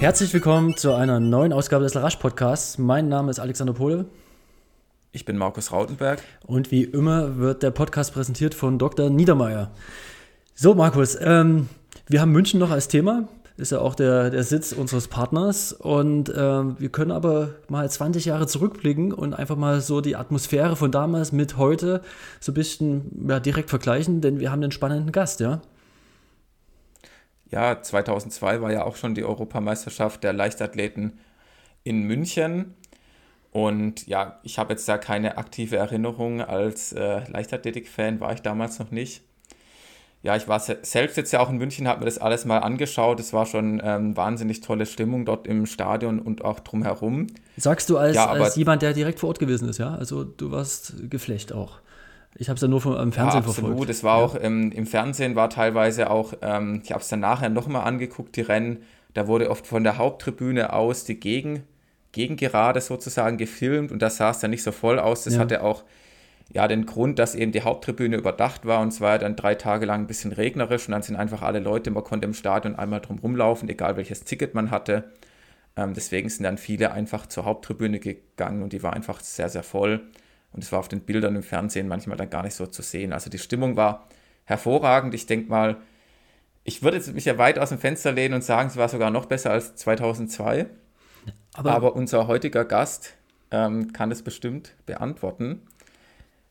Herzlich willkommen zu einer neuen Ausgabe des Larash Podcasts. Mein Name ist Alexander Pohle. Ich bin Markus Rautenberg. Und wie immer wird der Podcast präsentiert von Dr. Niedermeyer. So, Markus, ähm, wir haben München noch als Thema. Ist ja auch der, der Sitz unseres Partners. Und ähm, wir können aber mal 20 Jahre zurückblicken und einfach mal so die Atmosphäre von damals mit heute so ein bisschen ja, direkt vergleichen, denn wir haben einen spannenden Gast, ja? Ja, 2002 war ja auch schon die Europameisterschaft der Leichtathleten in München. Und ja, ich habe jetzt da keine aktive Erinnerung. Als äh, Leichtathletik-Fan war ich damals noch nicht. Ja, ich war selbst jetzt ja auch in München, habe mir das alles mal angeschaut. Es war schon ähm, wahnsinnig tolle Stimmung dort im Stadion und auch drumherum. Sagst du als, ja, als jemand, der direkt vor Ort gewesen ist, ja? Also du warst geflecht auch. Ich habe es ja nur vom, im Fernsehen ja, absolut. verfolgt. Es war ja. auch ähm, im Fernsehen war teilweise auch, ähm, ich habe es dann nachher nochmal angeguckt, die Rennen. Da wurde oft von der Haupttribüne aus die Gegen, Gegengerade sozusagen gefilmt und das sah es dann nicht so voll aus. Das ja. hatte auch ja, den Grund, dass eben die Haupttribüne überdacht war und es war ja dann drei Tage lang ein bisschen regnerisch und dann sind einfach alle Leute, man konnte im Stadion einmal drum rumlaufen, egal welches Ticket man hatte. Ähm, deswegen sind dann viele einfach zur Haupttribüne gegangen und die war einfach sehr, sehr voll. Und es war auf den Bildern im Fernsehen manchmal dann gar nicht so zu sehen. Also die Stimmung war hervorragend. Ich denke mal, ich würde mich ja weit aus dem Fenster lehnen und sagen, es war sogar noch besser als 2002. Aber, Aber unser heutiger Gast ähm, kann es bestimmt beantworten,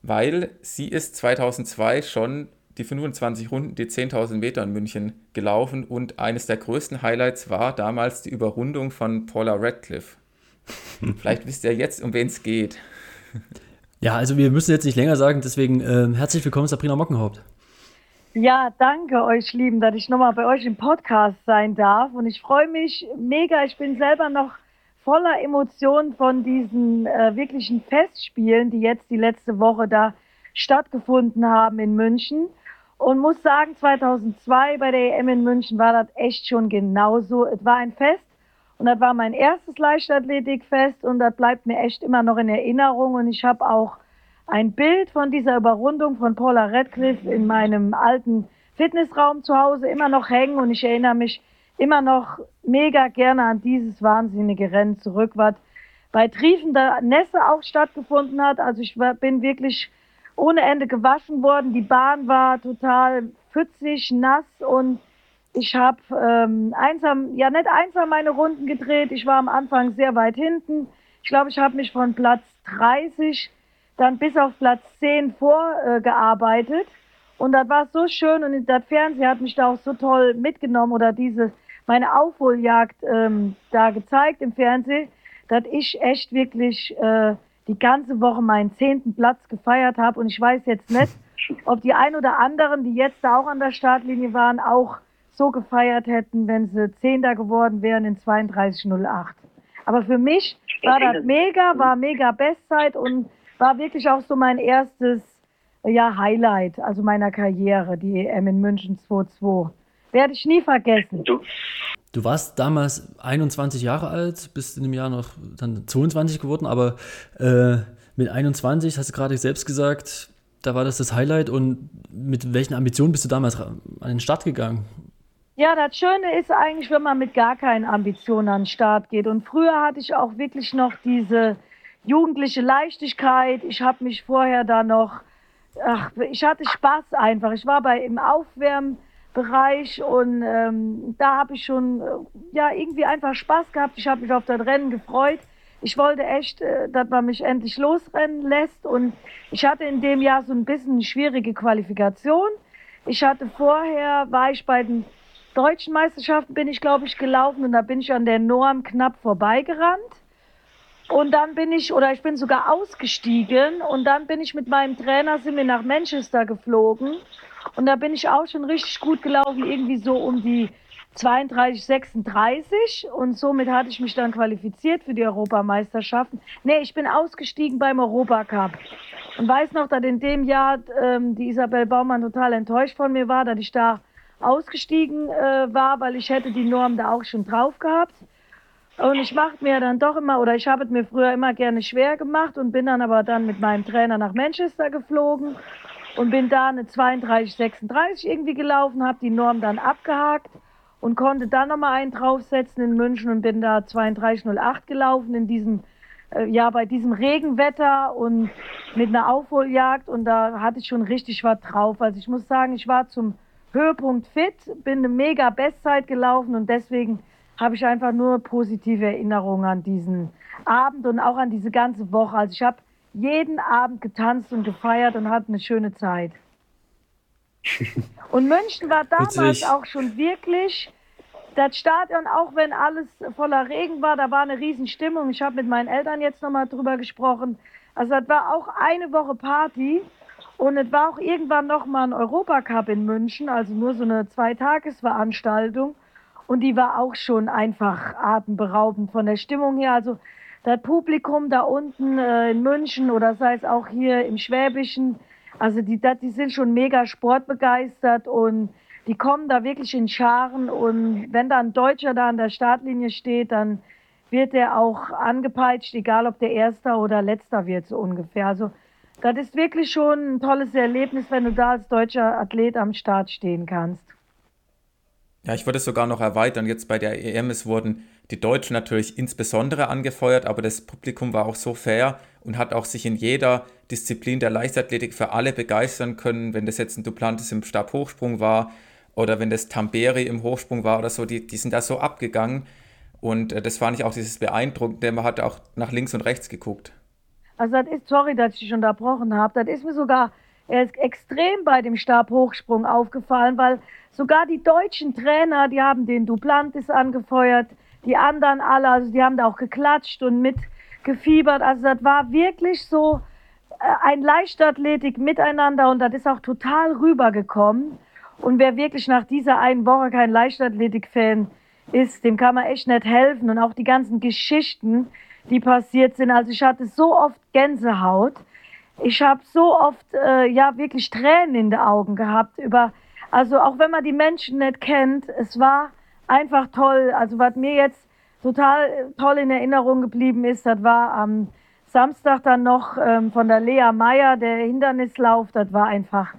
weil sie ist 2002 schon die 25 Runden, die 10.000 Meter in München gelaufen und eines der größten Highlights war damals die Überrundung von Paula Radcliffe. Vielleicht wisst ihr jetzt, um wen es geht. Ja, also wir müssen jetzt nicht länger sagen, deswegen äh, herzlich willkommen, Sabrina Mockenhaupt. Ja, danke euch Lieben, dass ich nochmal bei euch im Podcast sein darf. Und ich freue mich mega. Ich bin selber noch voller Emotionen von diesen äh, wirklichen Festspielen, die jetzt die letzte Woche da stattgefunden haben in München. Und muss sagen, 2002 bei der EM in München war das echt schon genauso. Es war ein Fest und das war mein erstes Leichtathletikfest und das bleibt mir echt immer noch in Erinnerung. Und ich habe auch ein Bild von dieser Überrundung von Paula Radcliffe in meinem alten Fitnessraum zu Hause immer noch hängen. Und ich erinnere mich immer noch mega gerne an dieses wahnsinnige Rennen zurück, was bei triefender Nässe auch stattgefunden hat. Also ich bin wirklich ohne Ende gewaschen worden. Die Bahn war total pfützig, nass und ich habe ähm, einsam, ja nicht einsam meine Runden gedreht. Ich war am Anfang sehr weit hinten. Ich glaube, ich habe mich von Platz 30 dann bis auf Platz 10 vorgearbeitet. Äh, und das war so schön und das Fernsehen hat mich da auch so toll mitgenommen oder diese meine Aufholjagd ähm, da gezeigt im Fernsehen, dass ich echt wirklich äh, die ganze Woche meinen zehnten Platz gefeiert habe. Und ich weiß jetzt nicht, ob die ein oder anderen, die jetzt da auch an der Startlinie waren, auch so gefeiert hätten, wenn sie Zehnter geworden wären in 32,08. Aber für mich war das mega, war mega Bestzeit und war wirklich auch so mein erstes ja, Highlight, also meiner Karriere, die EM in München 2-2. Werde ich nie vergessen. Du, du warst damals 21 Jahre alt, bist in dem Jahr noch dann 22 geworden, aber äh, mit 21, hast du gerade selbst gesagt, da war das das Highlight und mit welchen Ambitionen bist du damals an den Start gegangen? Ja, das Schöne ist eigentlich, wenn man mit gar keinen Ambitionen an den Start geht. Und früher hatte ich auch wirklich noch diese jugendliche Leichtigkeit. Ich habe mich vorher da noch, ach, ich hatte Spaß einfach. Ich war bei im Aufwärmbereich und ähm, da habe ich schon, äh, ja, irgendwie einfach Spaß gehabt. Ich habe mich auf das Rennen gefreut. Ich wollte echt, äh, dass man mich endlich losrennen lässt. Und ich hatte in dem Jahr so ein bisschen eine schwierige Qualifikation. Ich hatte vorher, war ich bei den deutschen Meisterschaften bin ich, glaube ich, gelaufen und da bin ich an der Norm knapp vorbeigerannt. Und dann bin ich, oder ich bin sogar ausgestiegen und dann bin ich mit meinem Trainer, sind wir nach Manchester geflogen. Und da bin ich auch schon richtig gut gelaufen, irgendwie so um die 32, 36. Und somit hatte ich mich dann qualifiziert für die Europameisterschaften. Nee, ich bin ausgestiegen beim Europacup. Und weiß noch, dass in dem Jahr ähm, die Isabel Baumann total enttäuscht von mir war, dass ich da ausgestiegen äh, war, weil ich hätte die Norm da auch schon drauf gehabt. Und ich mache mir dann doch immer, oder ich habe es mir früher immer gerne schwer gemacht und bin dann aber dann mit meinem Trainer nach Manchester geflogen und bin da eine 32, 36 irgendwie gelaufen, habe die Norm dann abgehakt und konnte dann nochmal einen draufsetzen in München und bin da 32,08 gelaufen in diesem, äh, ja, bei diesem Regenwetter und mit einer Aufholjagd und da hatte ich schon richtig was drauf. Also ich muss sagen, ich war zum Höhepunkt fit, bin eine mega Bestzeit gelaufen und deswegen habe ich einfach nur positive Erinnerungen an diesen Abend und auch an diese ganze Woche. Also ich habe jeden Abend getanzt und gefeiert und hatte eine schöne Zeit. Und München war damals Witzig. auch schon wirklich das Stadion, auch wenn alles voller Regen war, da war eine Riesenstimmung. Ich habe mit meinen Eltern jetzt nochmal drüber gesprochen. Also das war auch eine Woche Party und es war auch irgendwann nochmal ein Europacup in München, also nur so eine Zweitagesveranstaltung. Und die war auch schon einfach atemberaubend von der Stimmung her. Also das Publikum da unten äh, in München oder sei es auch hier im Schwäbischen, also die, die sind schon mega sportbegeistert und die kommen da wirklich in Scharen und wenn da ein Deutscher da an der Startlinie steht, dann wird er auch angepeitscht, egal ob der Erster oder Letzter wird, so ungefähr. Also das ist wirklich schon ein tolles Erlebnis, wenn du da als deutscher Athlet am Start stehen kannst. Ja, ich würde es sogar noch erweitern. Jetzt bei der EM, es wurden die Deutschen natürlich insbesondere angefeuert, aber das Publikum war auch so fair und hat auch sich in jeder Disziplin der Leichtathletik für alle begeistern können. Wenn das jetzt ein Duplantis im Stabhochsprung war oder wenn das Tamberi im Hochsprung war oder so, die, die sind da so abgegangen. Und äh, das fand ich auch dieses Beeindruckende. Man hat auch nach links und rechts geguckt. Also das ist, sorry, dass ich dich unterbrochen habe, das ist mir sogar er ist extrem bei dem Stabhochsprung aufgefallen, weil sogar die deutschen Trainer, die haben den Duplantis angefeuert, die anderen alle, also die haben da auch geklatscht und mitgefiebert. Also das war wirklich so äh, ein Leichtathletik miteinander und das ist auch total rübergekommen. Und wer wirklich nach dieser einen Woche kein Leichtathletik-Fan ist, dem kann man echt nicht helfen. Und auch die ganzen Geschichten, die passiert sind. Also ich hatte so oft Gänsehaut ich habe so oft äh, ja wirklich Tränen in den Augen gehabt über, also auch wenn man die Menschen nicht kennt, es war einfach toll. Also was mir jetzt total äh, toll in Erinnerung geblieben ist, das war am Samstag dann noch ähm, von der Lea Meyer der Hindernislauf. Das war einfach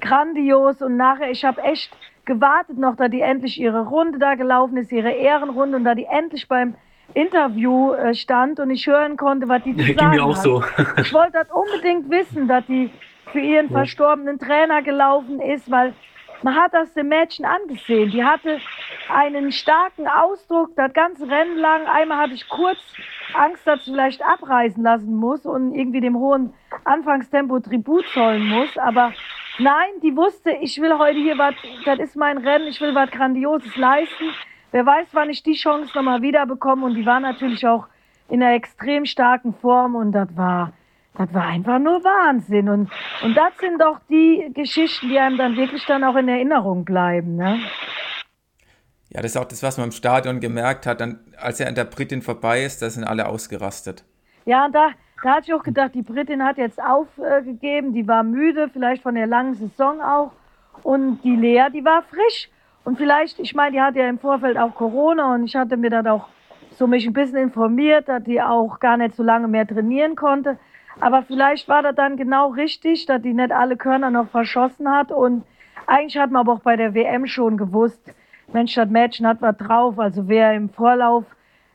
grandios und nachher ich habe echt gewartet noch, da die endlich ihre Runde da gelaufen ist, ihre Ehrenrunde und da die endlich beim Interview äh, stand und ich hören konnte, was die zu sagen mir auch hat. so. ich wollte das unbedingt wissen, dass die für ihren verstorbenen Trainer gelaufen ist, weil man hat das dem Mädchen angesehen. Die hatte einen starken Ausdruck das ganze Rennen lang. Einmal hatte ich kurz Angst, dass sie vielleicht abreißen lassen muss und irgendwie dem hohen Anfangstempo Tribut zollen muss. Aber nein, die wusste, ich will heute hier was, das ist mein Rennen, ich will was Grandioses leisten wer weiß, wann ich die Chance nochmal wiederbekomme. Und die war natürlich auch in einer extrem starken Form und das war, das war einfach nur Wahnsinn. Und, und das sind doch die Geschichten, die einem dann wirklich dann auch in Erinnerung bleiben. Ne? Ja, das ist auch das, was man im Stadion gemerkt hat, dann, als er an der Britin vorbei ist, da sind alle ausgerastet. Ja, und da, da hatte ich auch gedacht, die Britin hat jetzt aufgegeben, die war müde, vielleicht von der langen Saison auch. Und die Lea, die war frisch. Und vielleicht, ich meine, die hatte ja im Vorfeld auch Corona und ich hatte mir dann auch so mich ein bisschen informiert, dass die auch gar nicht so lange mehr trainieren konnte. Aber vielleicht war das dann genau richtig, dass die nicht alle Körner noch verschossen hat. Und eigentlich hat man aber auch bei der WM schon gewusst, Mensch, das Mädchen hat was drauf. Also wer im Vorlauf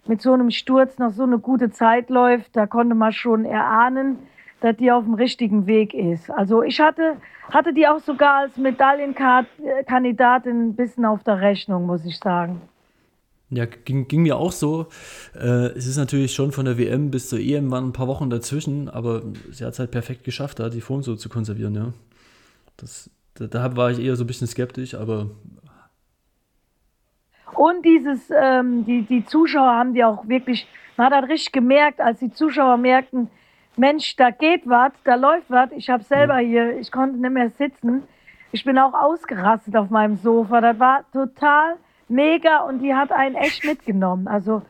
mit so einem Sturz noch so eine gute Zeit läuft, da konnte man schon erahnen, dass die auf dem richtigen Weg ist. Also ich hatte, hatte die auch sogar als Medaillenkandidatin ein bisschen auf der Rechnung, muss ich sagen. Ja, ging, ging mir auch so. Äh, es ist natürlich schon von der WM bis zur EM waren ein paar Wochen dazwischen, aber sie hat es halt perfekt geschafft, da die Form so zu konservieren, ja. Das, da, da war ich eher so ein bisschen skeptisch, aber. Und dieses, ähm, die, die Zuschauer haben die auch wirklich, man hat halt richtig gemerkt, als die Zuschauer merkten, Mensch, da geht was, da läuft was. Ich habe selber hier, ich konnte nicht mehr sitzen. Ich bin auch ausgerastet auf meinem Sofa. Das war total mega und die hat einen echt mitgenommen. Also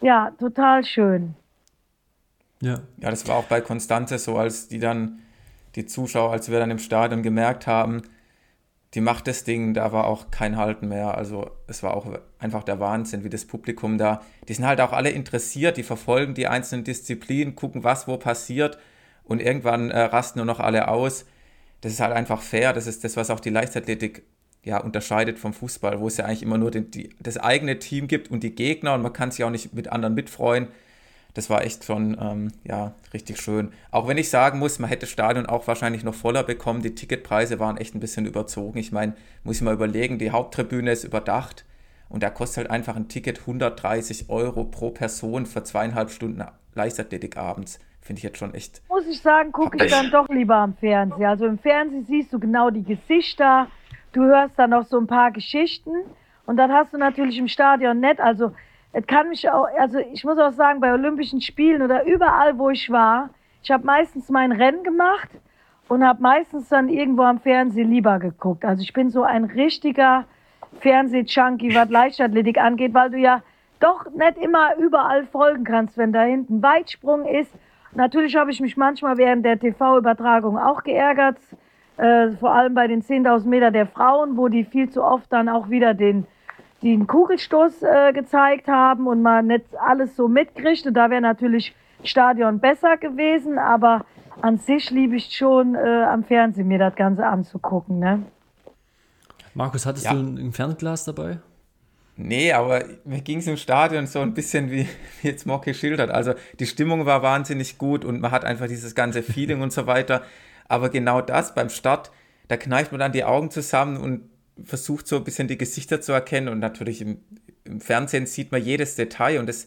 ja, total schön. Ja. Ja, das war auch bei Konstante so, als die dann, die Zuschauer, als wir dann im Stadion gemerkt haben, die macht das Ding, da war auch kein Halten mehr. Also es war auch einfach der Wahnsinn, wie das Publikum da, die sind halt auch alle interessiert, die verfolgen die einzelnen Disziplinen, gucken, was wo passiert und irgendwann äh, rasten nur noch alle aus. Das ist halt einfach fair, das ist das, was auch die Leichtathletik ja, unterscheidet vom Fußball, wo es ja eigentlich immer nur den, die, das eigene Team gibt und die Gegner und man kann sich auch nicht mit anderen mitfreuen. Das war echt schon ähm, ja, richtig schön. Auch wenn ich sagen muss, man hätte Stadion auch wahrscheinlich noch voller bekommen. Die Ticketpreise waren echt ein bisschen überzogen. Ich meine, muss ich mal überlegen, die Haupttribüne ist überdacht und da kostet halt einfach ein Ticket 130 Euro pro Person für zweieinhalb Stunden Leichtathletik abends. Finde ich jetzt schon echt. Muss ich sagen, gucke ich dann doch lieber am Fernsehen. Also im Fernsehen siehst du genau die Gesichter, du hörst dann noch so ein paar Geschichten und dann hast du natürlich im Stadion nett. Also es kann mich auch, also ich muss auch sagen, bei Olympischen Spielen oder überall, wo ich war, ich habe meistens mein Rennen gemacht und habe meistens dann irgendwo am Fernsehen lieber geguckt. Also ich bin so ein richtiger Fernseh-Junkie, was Leichtathletik angeht, weil du ja doch nicht immer überall folgen kannst, wenn da hinten Weitsprung ist. Natürlich habe ich mich manchmal während der TV-Übertragung auch geärgert, äh, vor allem bei den 10.000 Meter der Frauen, wo die viel zu oft dann auch wieder den, den Kugelstoß äh, gezeigt haben und man nicht alles so mitkriegt. Und da wäre natürlich Stadion besser gewesen, aber an sich liebe ich schon äh, am Fernsehen mir das Ganze anzugucken. Ne? Markus, hattest ja. du ein, ein Fernglas dabei? Nee, aber mir ging es im Stadion so ein bisschen wie, wie jetzt Mock geschildert. Also die Stimmung war wahnsinnig gut und man hat einfach dieses ganze Feeling und so weiter. Aber genau das beim Start, da kneift man dann die Augen zusammen und versucht so ein bisschen die Gesichter zu erkennen. Und natürlich im, im Fernsehen sieht man jedes Detail und das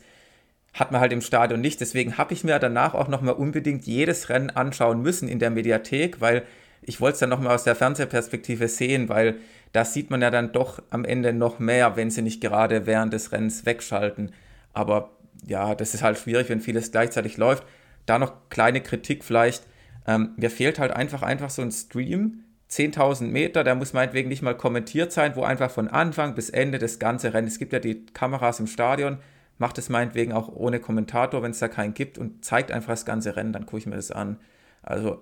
hat man halt im Stadion nicht. Deswegen habe ich mir danach auch nochmal unbedingt jedes Rennen anschauen müssen in der Mediathek, weil ich wollte es dann nochmal aus der Fernsehperspektive sehen, weil da sieht man ja dann doch am Ende noch mehr, wenn sie nicht gerade während des Rennens wegschalten. Aber ja, das ist halt schwierig, wenn vieles gleichzeitig läuft. Da noch kleine Kritik vielleicht. Ähm, mir fehlt halt einfach, einfach so ein Stream, 10.000 Meter, da muss meinetwegen nicht mal kommentiert sein, wo einfach von Anfang bis Ende das ganze Rennen, es gibt ja die Kameras im Stadion, macht es meinetwegen auch ohne Kommentator, wenn es da keinen gibt und zeigt einfach das ganze Rennen, dann gucke ich mir das an. Also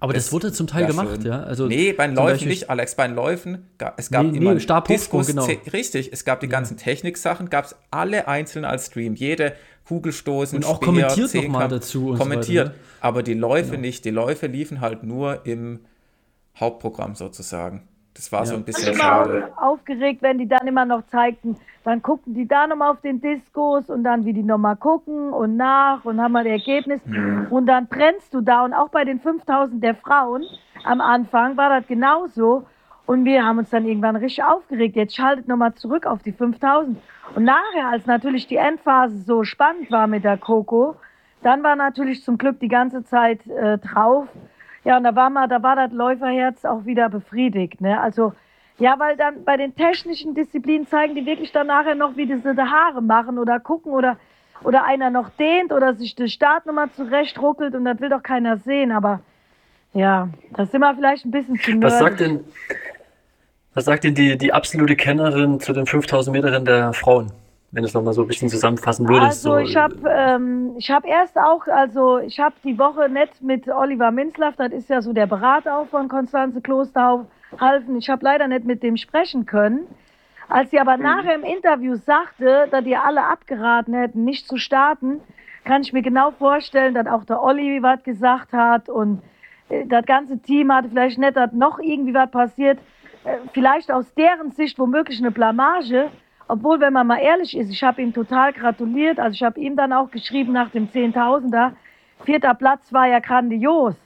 aber das, das wurde zum Teil gemacht, schön. ja. Also nee, bei den Läufen nicht, Alex. Bei den Läufen, es gab nee, immer nee, Diskus, genau. richtig, es gab die ganzen ja. Techniksachen, gab es alle einzeln als Stream. Jede Kugelstoßen, Und auch Speer, kommentiert nochmal dazu. kommentiert, so weiter, ne? aber die Läufe genau. nicht. Die Läufe liefen halt nur im Hauptprogramm sozusagen. Das war ja. so ein bisschen schade. Aufgeregt, wenn die dann immer noch zeigten, dann guckten die da nochmal auf den Diskos und dann wie die nochmal gucken und nach und haben mal das Ergebnis. Mhm. Und dann brennst du da und auch bei den 5000 der Frauen am Anfang war das genauso. Und wir haben uns dann irgendwann richtig aufgeregt. Jetzt schaltet nochmal zurück auf die 5000. Und nachher, als natürlich die Endphase so spannend war mit der Coco, dann war natürlich zum Glück die ganze Zeit äh, drauf, ja, und da war mal, da war das Läuferherz auch wieder befriedigt. Ne? Also ja, weil dann bei den technischen Disziplinen zeigen die wirklich dann nachher noch, wie diese Haare machen oder gucken oder oder einer noch dehnt oder sich die Startnummer zurechtruckelt und das will doch keiner sehen. Aber ja, das sind wir vielleicht ein bisschen zu nerdig. Was sagt denn, was sagt denn die, die absolute Kennerin zu den 5000 Metern der Frauen? Wenn du es nochmal so ein bisschen zusammenfassen würdest. Also so. ich habe ähm, hab erst auch, also ich habe die Woche nett mit Oliver Minzlaff, das ist ja so der Berater auch von Konstanze Klosterhalfen, ich habe leider nicht mit dem sprechen können. Als sie aber mhm. nachher im Interview sagte, dass die alle abgeraten hätten, nicht zu starten, kann ich mir genau vorstellen, dass auch der Olli was gesagt hat und äh, das ganze Team hatte vielleicht nicht, dass noch irgendwie was passiert. Äh, vielleicht aus deren Sicht womöglich eine Blamage, obwohl, wenn man mal ehrlich ist, ich habe ihm total gratuliert. Also ich habe ihm dann auch geschrieben nach dem Zehntausender. Vierter Platz war ja grandios.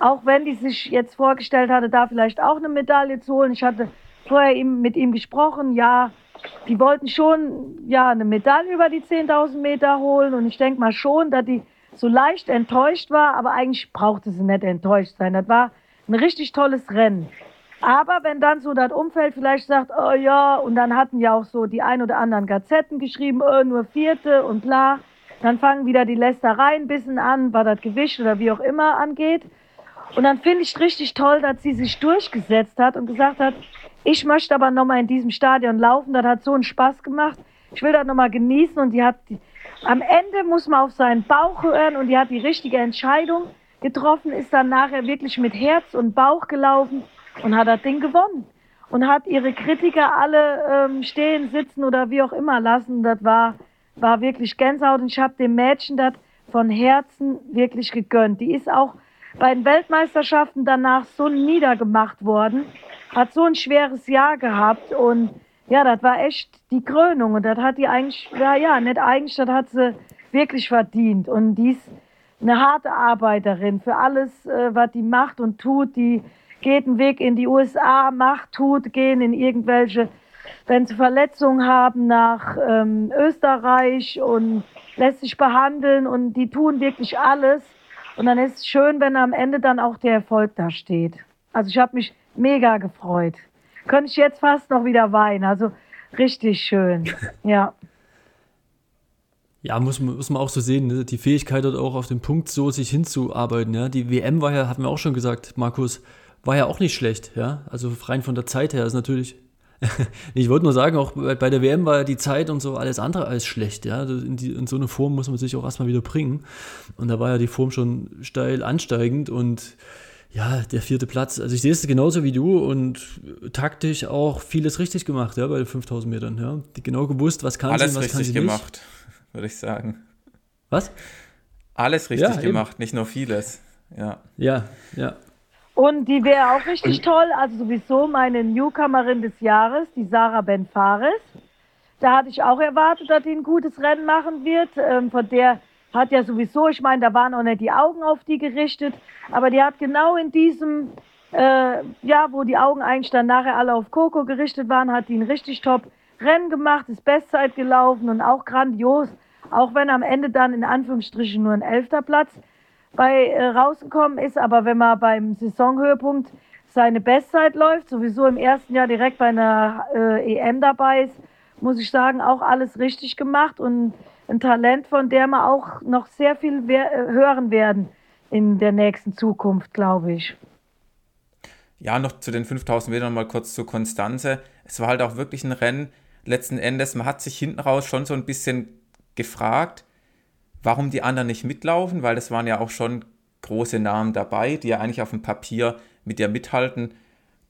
Auch wenn die sich jetzt vorgestellt hatte, da vielleicht auch eine Medaille zu holen. Ich hatte vorher mit ihm gesprochen, ja, die wollten schon ja eine Medaille über die 10.000 Meter holen. Und ich denke mal schon, dass die so leicht enttäuscht war, aber eigentlich brauchte sie nicht enttäuscht sein. Das war ein richtig tolles Rennen. Aber wenn dann so das Umfeld vielleicht sagt, oh ja, und dann hatten ja auch so die ein oder anderen Gazetten geschrieben, oh, nur vierte und bla, dann fangen wieder die Lästereien ein bisschen an, was das Gewicht oder wie auch immer angeht. Und dann finde ich richtig toll, dass sie sich durchgesetzt hat und gesagt hat, ich möchte aber nochmal in diesem Stadion laufen, das hat so einen Spaß gemacht. Ich will das nochmal genießen und die hat, die, am Ende muss man auf seinen Bauch hören und die hat die richtige Entscheidung getroffen, ist dann nachher wirklich mit Herz und Bauch gelaufen und hat das Ding gewonnen. Und hat ihre Kritiker alle ähm, stehen, sitzen oder wie auch immer lassen. Das war, war wirklich Gänsehaut. Und ich habe dem Mädchen das von Herzen wirklich gegönnt. Die ist auch bei den Weltmeisterschaften danach so niedergemacht worden, hat so ein schweres Jahr gehabt. Und ja, das war echt die Krönung. Und das hat die eigentlich, ja, ja, nicht eigentlich, das hat sie wirklich verdient. Und die ist eine harte Arbeiterin für alles, äh, was die macht und tut, die geht einen Weg in die USA, macht, tut, gehen in irgendwelche, wenn sie Verletzungen haben, nach ähm, Österreich und lässt sich behandeln und die tun wirklich alles. Und dann ist es schön, wenn am Ende dann auch der Erfolg da steht. Also ich habe mich mega gefreut. Könnte ich jetzt fast noch wieder weinen. Also richtig schön. Ja. Ja, muss, muss man auch so sehen, ne? die Fähigkeit dort auch auf den Punkt so sich hinzuarbeiten. Ja? Die WM war ja, hatten wir auch schon gesagt, Markus, war ja auch nicht schlecht. Ja? Also rein von der Zeit her ist natürlich ich wollte nur sagen, auch bei der WM war ja die Zeit und so alles andere als schlecht. Ja? In, die, in so eine Form muss man sich auch erstmal wieder bringen. Und da war ja die Form schon steil ansteigend und ja, der vierte Platz. Also ich sehe es genauso wie du und taktisch auch vieles richtig gemacht, ja, bei den 5000 Metern. Ja. Die genau gewusst, was kann Alles sie, was richtig kann sie gemacht, würde ich sagen. Was? Alles richtig ja, gemacht, nicht nur vieles. Ja. Ja, ja. Und die wäre auch richtig toll, also sowieso meine Newcomerin des Jahres, die Sarah Ben Fares. Da hatte ich auch erwartet, dass die ein gutes Rennen machen wird. Ähm, von der hat ja sowieso, ich meine, da waren auch nicht die Augen auf die gerichtet, aber die hat genau in diesem, äh, ja, wo die Augen eigentlich dann nachher alle auf Coco gerichtet waren, hat die ein richtig top Rennen gemacht, ist Bestzeit gelaufen und auch grandios, auch wenn am Ende dann in Anführungsstrichen nur ein elfter Platz bei äh, rausgekommen ist, aber wenn man beim Saisonhöhepunkt seine Bestzeit läuft, sowieso im ersten Jahr direkt bei einer äh, EM dabei ist, muss ich sagen, auch alles richtig gemacht und ein Talent, von dem wir auch noch sehr viel äh, hören werden in der nächsten Zukunft, glaube ich. Ja, noch zu den 5000 Metern mal kurz zu Konstanze. Es war halt auch wirklich ein Rennen. Letzten Endes, man hat sich hinten raus schon so ein bisschen gefragt, warum die anderen nicht mitlaufen, weil das waren ja auch schon große Namen dabei, die ja eigentlich auf dem Papier mit dir mithalten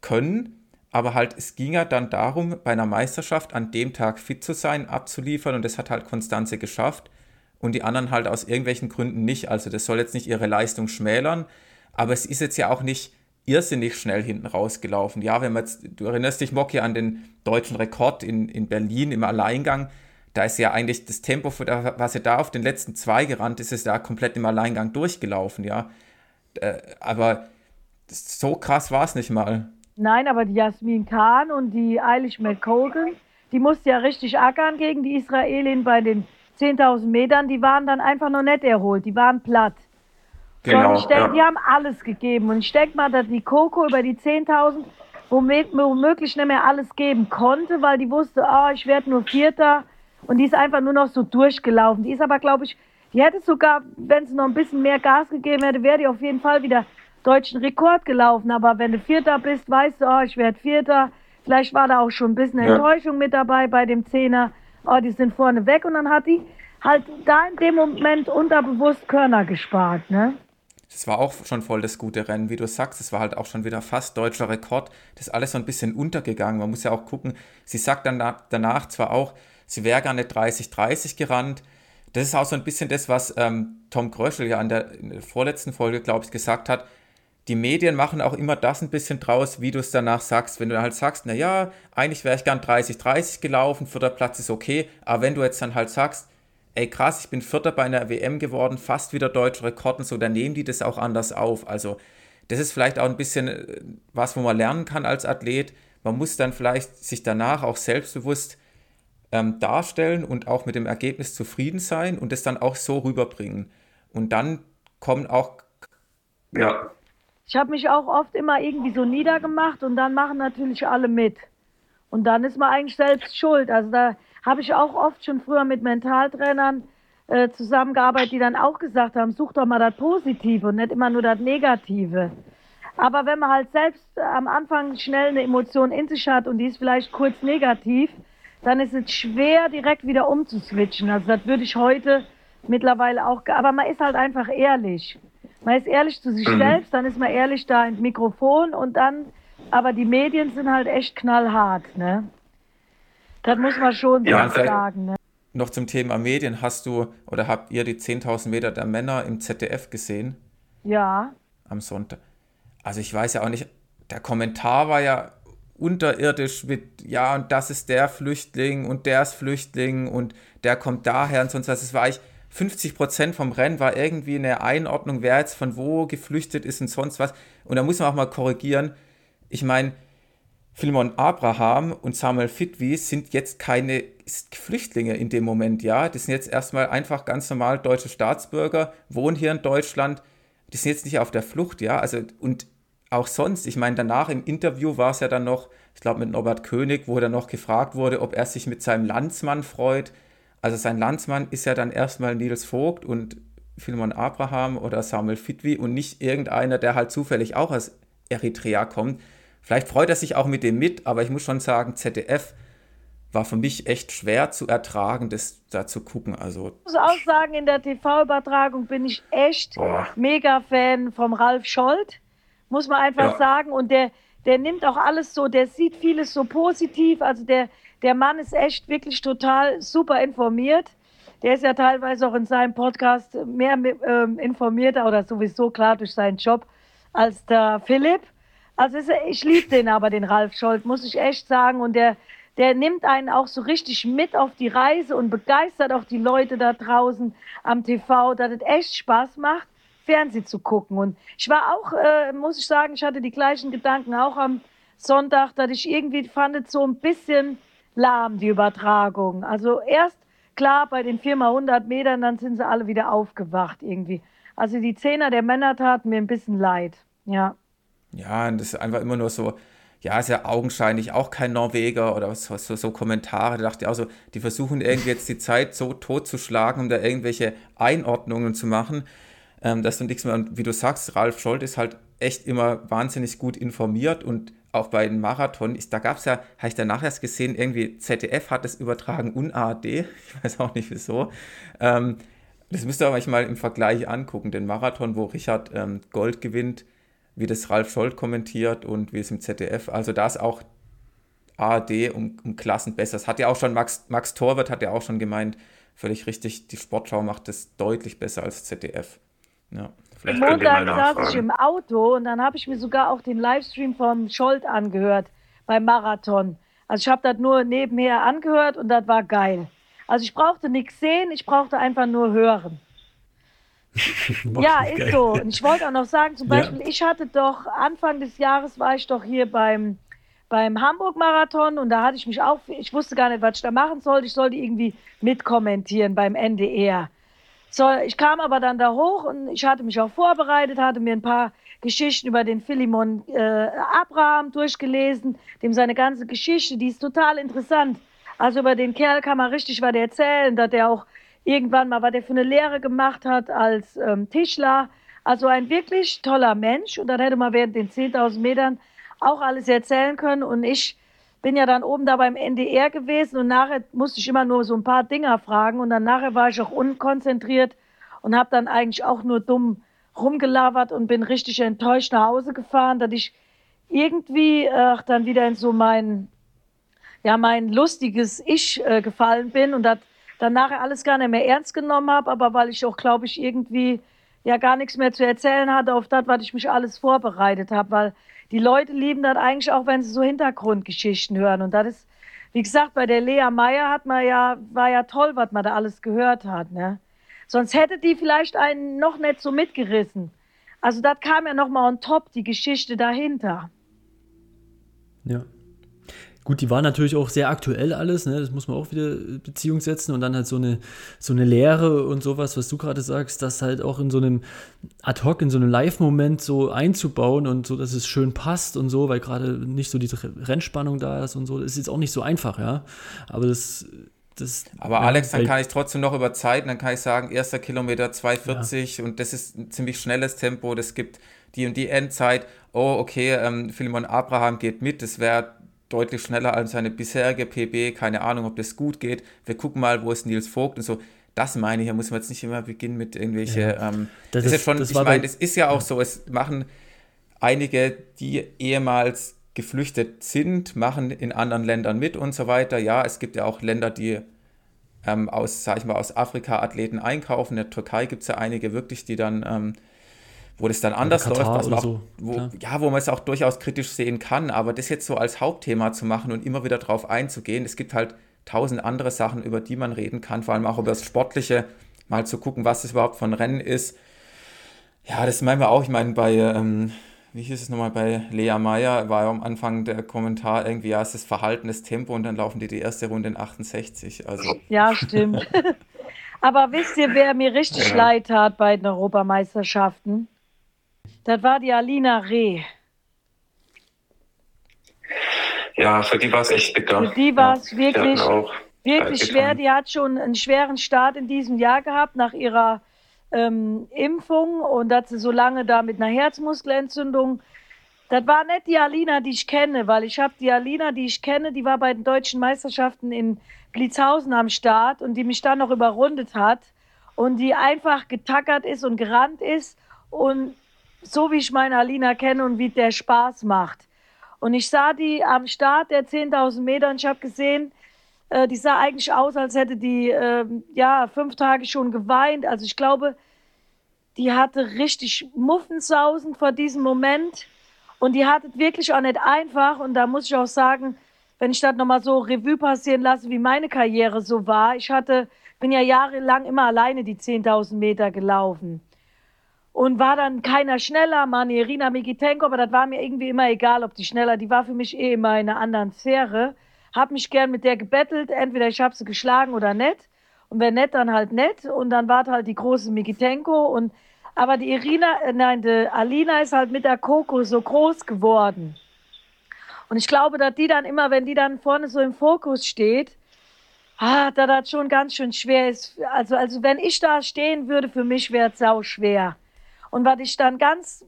können. Aber halt, es ging ja dann darum, bei einer Meisterschaft an dem Tag fit zu sein, abzuliefern und das hat halt Konstanze geschafft und die anderen halt aus irgendwelchen Gründen nicht. Also das soll jetzt nicht ihre Leistung schmälern, aber es ist jetzt ja auch nicht irrsinnig schnell hinten rausgelaufen. Ja, wenn man jetzt, du erinnerst dich, Mocky, an den deutschen Rekord in, in Berlin im Alleingang, da ist ja eigentlich das Tempo, was er da auf den letzten zwei gerannt ist, ist ja komplett im Alleingang durchgelaufen, ja. Äh, aber so krass war es nicht mal. Nein, aber die Jasmin Khan und die Eilish McCogan, die musste ja richtig ackern gegen die Israelin bei den 10.000 Metern. Die waren dann einfach noch nicht erholt, die waren platt. Genau, so, denk, ja. Die haben alles gegeben. Und ich denke mal, dass die Coco über die 10.000 womöglich nicht mehr alles geben konnte, weil die wusste, oh, ich werde nur Vierter und die ist einfach nur noch so durchgelaufen. Die ist aber, glaube ich, die hätte sogar, wenn sie noch ein bisschen mehr Gas gegeben hätte, wäre die auf jeden Fall wieder deutschen Rekord gelaufen. Aber wenn du Vierter bist, weißt du, oh, ich werde Vierter. Vielleicht war da auch schon ein bisschen Enttäuschung mit dabei bei dem Zehner. Oh, die sind vorne weg. Und dann hat die halt da in dem Moment unterbewusst Körner gespart, ne? Das war auch schon voll das gute Rennen, wie du sagst. Es war halt auch schon wieder fast deutscher Rekord. Das ist alles so ein bisschen untergegangen. Man muss ja auch gucken. Sie sagt dann danach zwar auch, sie wäre gar nicht 30-30 gerannt. Das ist auch so ein bisschen das, was ähm, Tom Kröschel ja in der, in der vorletzten Folge, glaube ich, gesagt hat. Die Medien machen auch immer das ein bisschen draus, wie du es danach sagst. Wenn du halt sagst, naja, eigentlich wäre ich gern 30-30 gelaufen, vierter Platz ist okay, aber wenn du jetzt dann halt sagst, ey krass, ich bin Vierter bei einer WM geworden, fast wieder deutsche Rekorden, so, dann nehmen die das auch anders auf. Also das ist vielleicht auch ein bisschen äh, was, wo man lernen kann als Athlet. Man muss dann vielleicht sich danach auch selbstbewusst ähm, darstellen und auch mit dem Ergebnis zufrieden sein und es dann auch so rüberbringen. Und dann kommen auch. Ja. Ich habe mich auch oft immer irgendwie so niedergemacht und dann machen natürlich alle mit. Und dann ist man eigentlich selbst schuld. Also da habe ich auch oft schon früher mit Mentaltrainern äh, zusammengearbeitet, die dann auch gesagt haben, such doch mal das Positive und nicht immer nur das Negative. Aber wenn man halt selbst am Anfang schnell eine Emotion in sich hat und die ist vielleicht kurz negativ, dann ist es schwer, direkt wieder umzuswitchen. Also das würde ich heute mittlerweile auch, aber man ist halt einfach ehrlich. Man ist ehrlich zu sich mhm. selbst, dann ist man ehrlich da ins Mikrofon und dann, aber die Medien sind halt echt knallhart, ne? Das muss man schon ja, sagen, ne? Noch zum Thema Medien, hast du oder habt ihr die 10.000 Meter der Männer im ZDF gesehen? Ja. am Sonntag. Also ich weiß ja auch nicht, der Kommentar war ja unterirdisch mit, ja, und das ist der Flüchtling und der ist Flüchtling und der kommt daher und sonst was. Es war ich, 50 Prozent vom Rennen war irgendwie eine Einordnung, wer jetzt von wo geflüchtet ist und sonst was. Und da muss man auch mal korrigieren. Ich meine, Philemon Abraham und Samuel Fitwi sind jetzt keine Flüchtlinge in dem Moment, ja. Die sind jetzt erstmal einfach ganz normal deutsche Staatsbürger, wohnen hier in Deutschland. Die sind jetzt nicht auf der Flucht, ja. Also, und auch sonst, ich meine, danach im Interview war es ja dann noch, ich glaube mit Norbert König, wo er noch gefragt wurde, ob er sich mit seinem Landsmann freut. Also sein Landsmann ist ja dann erstmal Nils Vogt und Philemon Abraham oder Samuel Fitwi und nicht irgendeiner, der halt zufällig auch aus Eritrea kommt. Vielleicht freut er sich auch mit dem mit, aber ich muss schon sagen, ZDF war für mich echt schwer zu ertragen, das da zu gucken. Also ich muss auch sagen, in der TV-Übertragung bin ich echt Boah. mega Fan vom Ralf Scholz, muss man einfach ja. sagen. Und der, der nimmt auch alles so, der sieht vieles so positiv. Also der, der Mann ist echt wirklich total super informiert. Der ist ja teilweise auch in seinem Podcast mehr ähm, informierter oder sowieso klar durch seinen Job als der Philipp. Also ist, ich liebe den aber, den Ralf Scholz, muss ich echt sagen. Und der, der nimmt einen auch so richtig mit auf die Reise und begeistert auch die Leute da draußen am TV, dass es echt Spaß macht, Fernsehen zu gucken. Und ich war auch, äh, muss ich sagen, ich hatte die gleichen Gedanken auch am Sonntag, dass ich irgendwie fand, so ein bisschen lahm, die Übertragung. Also erst, klar, bei den 4x100 Metern, dann sind sie alle wieder aufgewacht irgendwie. Also die Zehner der Männer taten mir ein bisschen leid, ja. Ja, und das ist einfach immer nur so, ja, ist ja augenscheinlich auch kein Norweger oder so, so, so Kommentare. Da dachte ich auch so, die versuchen irgendwie jetzt die Zeit so totzuschlagen, um da irgendwelche Einordnungen zu machen, ähm, dass du nichts mehr, und wie du sagst, Ralf Scholz ist halt echt immer wahnsinnig gut informiert und auch bei den Marathon, ist, da gab es ja, habe ich danach erst gesehen, irgendwie ZDF hat es übertragen und ARD, ich weiß auch nicht wieso. Ähm, das müsst ihr euch mal im Vergleich angucken, den Marathon, wo Richard ähm, Gold gewinnt, wie das Ralf Scholz kommentiert und wie es im ZDF. Also da ist auch ARD um, um Klassen besser. Das hat ja auch schon Max, Max Torwart hat ja auch schon gemeint, völlig richtig, die Sportschau macht das deutlich besser als ZDF. Ja. Vielleicht Montag saß ich im Auto und dann habe ich mir sogar auch den Livestream vom Scholz angehört beim Marathon. Also ich habe das nur nebenher angehört und das war geil. Also ich brauchte nichts sehen, ich brauchte einfach nur hören ja, ist geil. so. Und ich wollte auch noch sagen, zum Beispiel, ja. ich hatte doch, Anfang des Jahres war ich doch hier beim, beim Hamburg-Marathon und da hatte ich mich auch, ich wusste gar nicht, was ich da machen sollte. Ich sollte irgendwie mitkommentieren beim NDR. So, ich kam aber dann da hoch und ich hatte mich auch vorbereitet, hatte mir ein paar Geschichten über den Philemon äh, Abraham durchgelesen, dem seine ganze Geschichte, die ist total interessant. Also über den Kerl kann man richtig was erzählen, dass der auch irgendwann mal, was er für eine Lehre gemacht hat als ähm, Tischler. Also ein wirklich toller Mensch. Und dann hätte man während den 10.000 Metern auch alles erzählen können. Und ich bin ja dann oben da beim NDR gewesen und nachher musste ich immer nur so ein paar Dinger fragen. Und dann nachher war ich auch unkonzentriert und habe dann eigentlich auch nur dumm rumgelabert und bin richtig enttäuscht nach Hause gefahren, dass ich irgendwie äh, dann wieder in so mein, ja, mein lustiges Ich äh, gefallen bin und das dann nachher alles gar nicht mehr ernst genommen habe, aber weil ich auch, glaube ich, irgendwie ja gar nichts mehr zu erzählen hatte auf das, was ich mich alles vorbereitet habe, weil die Leute lieben das eigentlich auch, wenn sie so Hintergrundgeschichten hören und das ist, wie gesagt, bei der Lea Meyer hat man ja, war ja toll, was man da alles gehört hat, ne? Sonst hätte die vielleicht einen noch nicht so mitgerissen. Also das kam ja nochmal on top, die Geschichte dahinter. Ja. Gut, die war natürlich auch sehr aktuell alles, ne? das muss man auch wieder Beziehung setzen und dann halt so eine, so eine Lehre und sowas, was du gerade sagst, das halt auch in so einem Ad-Hoc, in so einem Live-Moment so einzubauen und so, dass es schön passt und so, weil gerade nicht so die Rennspannung da ist und so, das ist jetzt auch nicht so einfach, ja, aber das das, aber Alex, dann kann ich trotzdem noch über Zeiten, dann kann ich sagen, erster Kilometer 2,40 ja. und das ist ein ziemlich schnelles Tempo, das gibt die und die Endzeit, oh, okay, ähm, Philemon Abraham geht mit, das wäre deutlich schneller als seine bisherige PB. Keine Ahnung, ob das gut geht. Wir gucken mal, wo ist Nils Vogt und so. Das meine ich, da muss man jetzt nicht immer beginnen mit irgendwelche. Ja. Ähm, das, das, ist ja schon, ich meine, es ist ja auch ja. so, es machen einige, die ehemals geflüchtet sind, machen in anderen Ländern mit und so weiter. Ja, es gibt ja auch Länder, die ähm, aus, sag ich mal, aus Afrika Athleten einkaufen. In der Türkei gibt es ja einige wirklich, die dann ähm, wo das dann anders läuft, was man auch, so. wo, ja, wo man es auch durchaus kritisch sehen kann, aber das jetzt so als Hauptthema zu machen und immer wieder darauf einzugehen, es gibt halt tausend andere Sachen, über die man reden kann, vor allem auch über das Sportliche, mal zu gucken, was es überhaupt von Rennen ist. Ja, das meinen wir auch, ich meine, bei, ähm, wie hieß es nochmal, bei Lea Meyer war ja am Anfang der Kommentar irgendwie, ja, es ist Verhalten, das Tempo und dann laufen die die erste Runde in 68. Also. Ja, stimmt. Aber wisst ihr, wer mir richtig ja. leid tat bei den Europameisterschaften? Das war die Alina Reh. Ja, für die war es echt bitter. Für die war es ja, wirklich, wirklich schwer. Die hat schon einen schweren Start in diesem Jahr gehabt nach ihrer ähm, Impfung und hat sie so lange da mit einer Herzmuskelentzündung. Das war nicht die Alina, die ich kenne, weil ich habe die Alina, die ich kenne, die war bei den deutschen Meisterschaften in Blitzhausen am Start und die mich dann noch überrundet hat und die einfach getackert ist und gerannt ist und so wie ich meine Alina kenne und wie der Spaß macht. Und ich sah die am Start der 10.000 Meter und ich habe gesehen, äh, die sah eigentlich aus, als hätte die äh, ja fünf Tage schon geweint. Also ich glaube, die hatte richtig Muffensausen vor diesem Moment und die hatte wirklich auch nicht einfach. Und da muss ich auch sagen, wenn ich das nochmal so Revue passieren lasse, wie meine Karriere so war. Ich hatte, bin ja jahrelang immer alleine die 10.000 Meter gelaufen. Und war dann keiner schneller, Mani Irina Mikitenko, aber das war mir irgendwie immer egal, ob die schneller, die war für mich eh immer in einer anderen Sphäre. Hab mich gern mit der gebettelt, entweder ich hab sie geschlagen oder nicht. Und wenn nicht, dann halt nicht. Und dann war halt die große Mikitenko und aber die Irina, äh, nein, die Alina ist halt mit der Coco so groß geworden. Und ich glaube, dass die dann immer, wenn die dann vorne so im Fokus steht, ah, da das schon ganz schön schwer ist. Also, also wenn ich da stehen würde, für mich wäre es sau schwer. Und was ich dann ganz,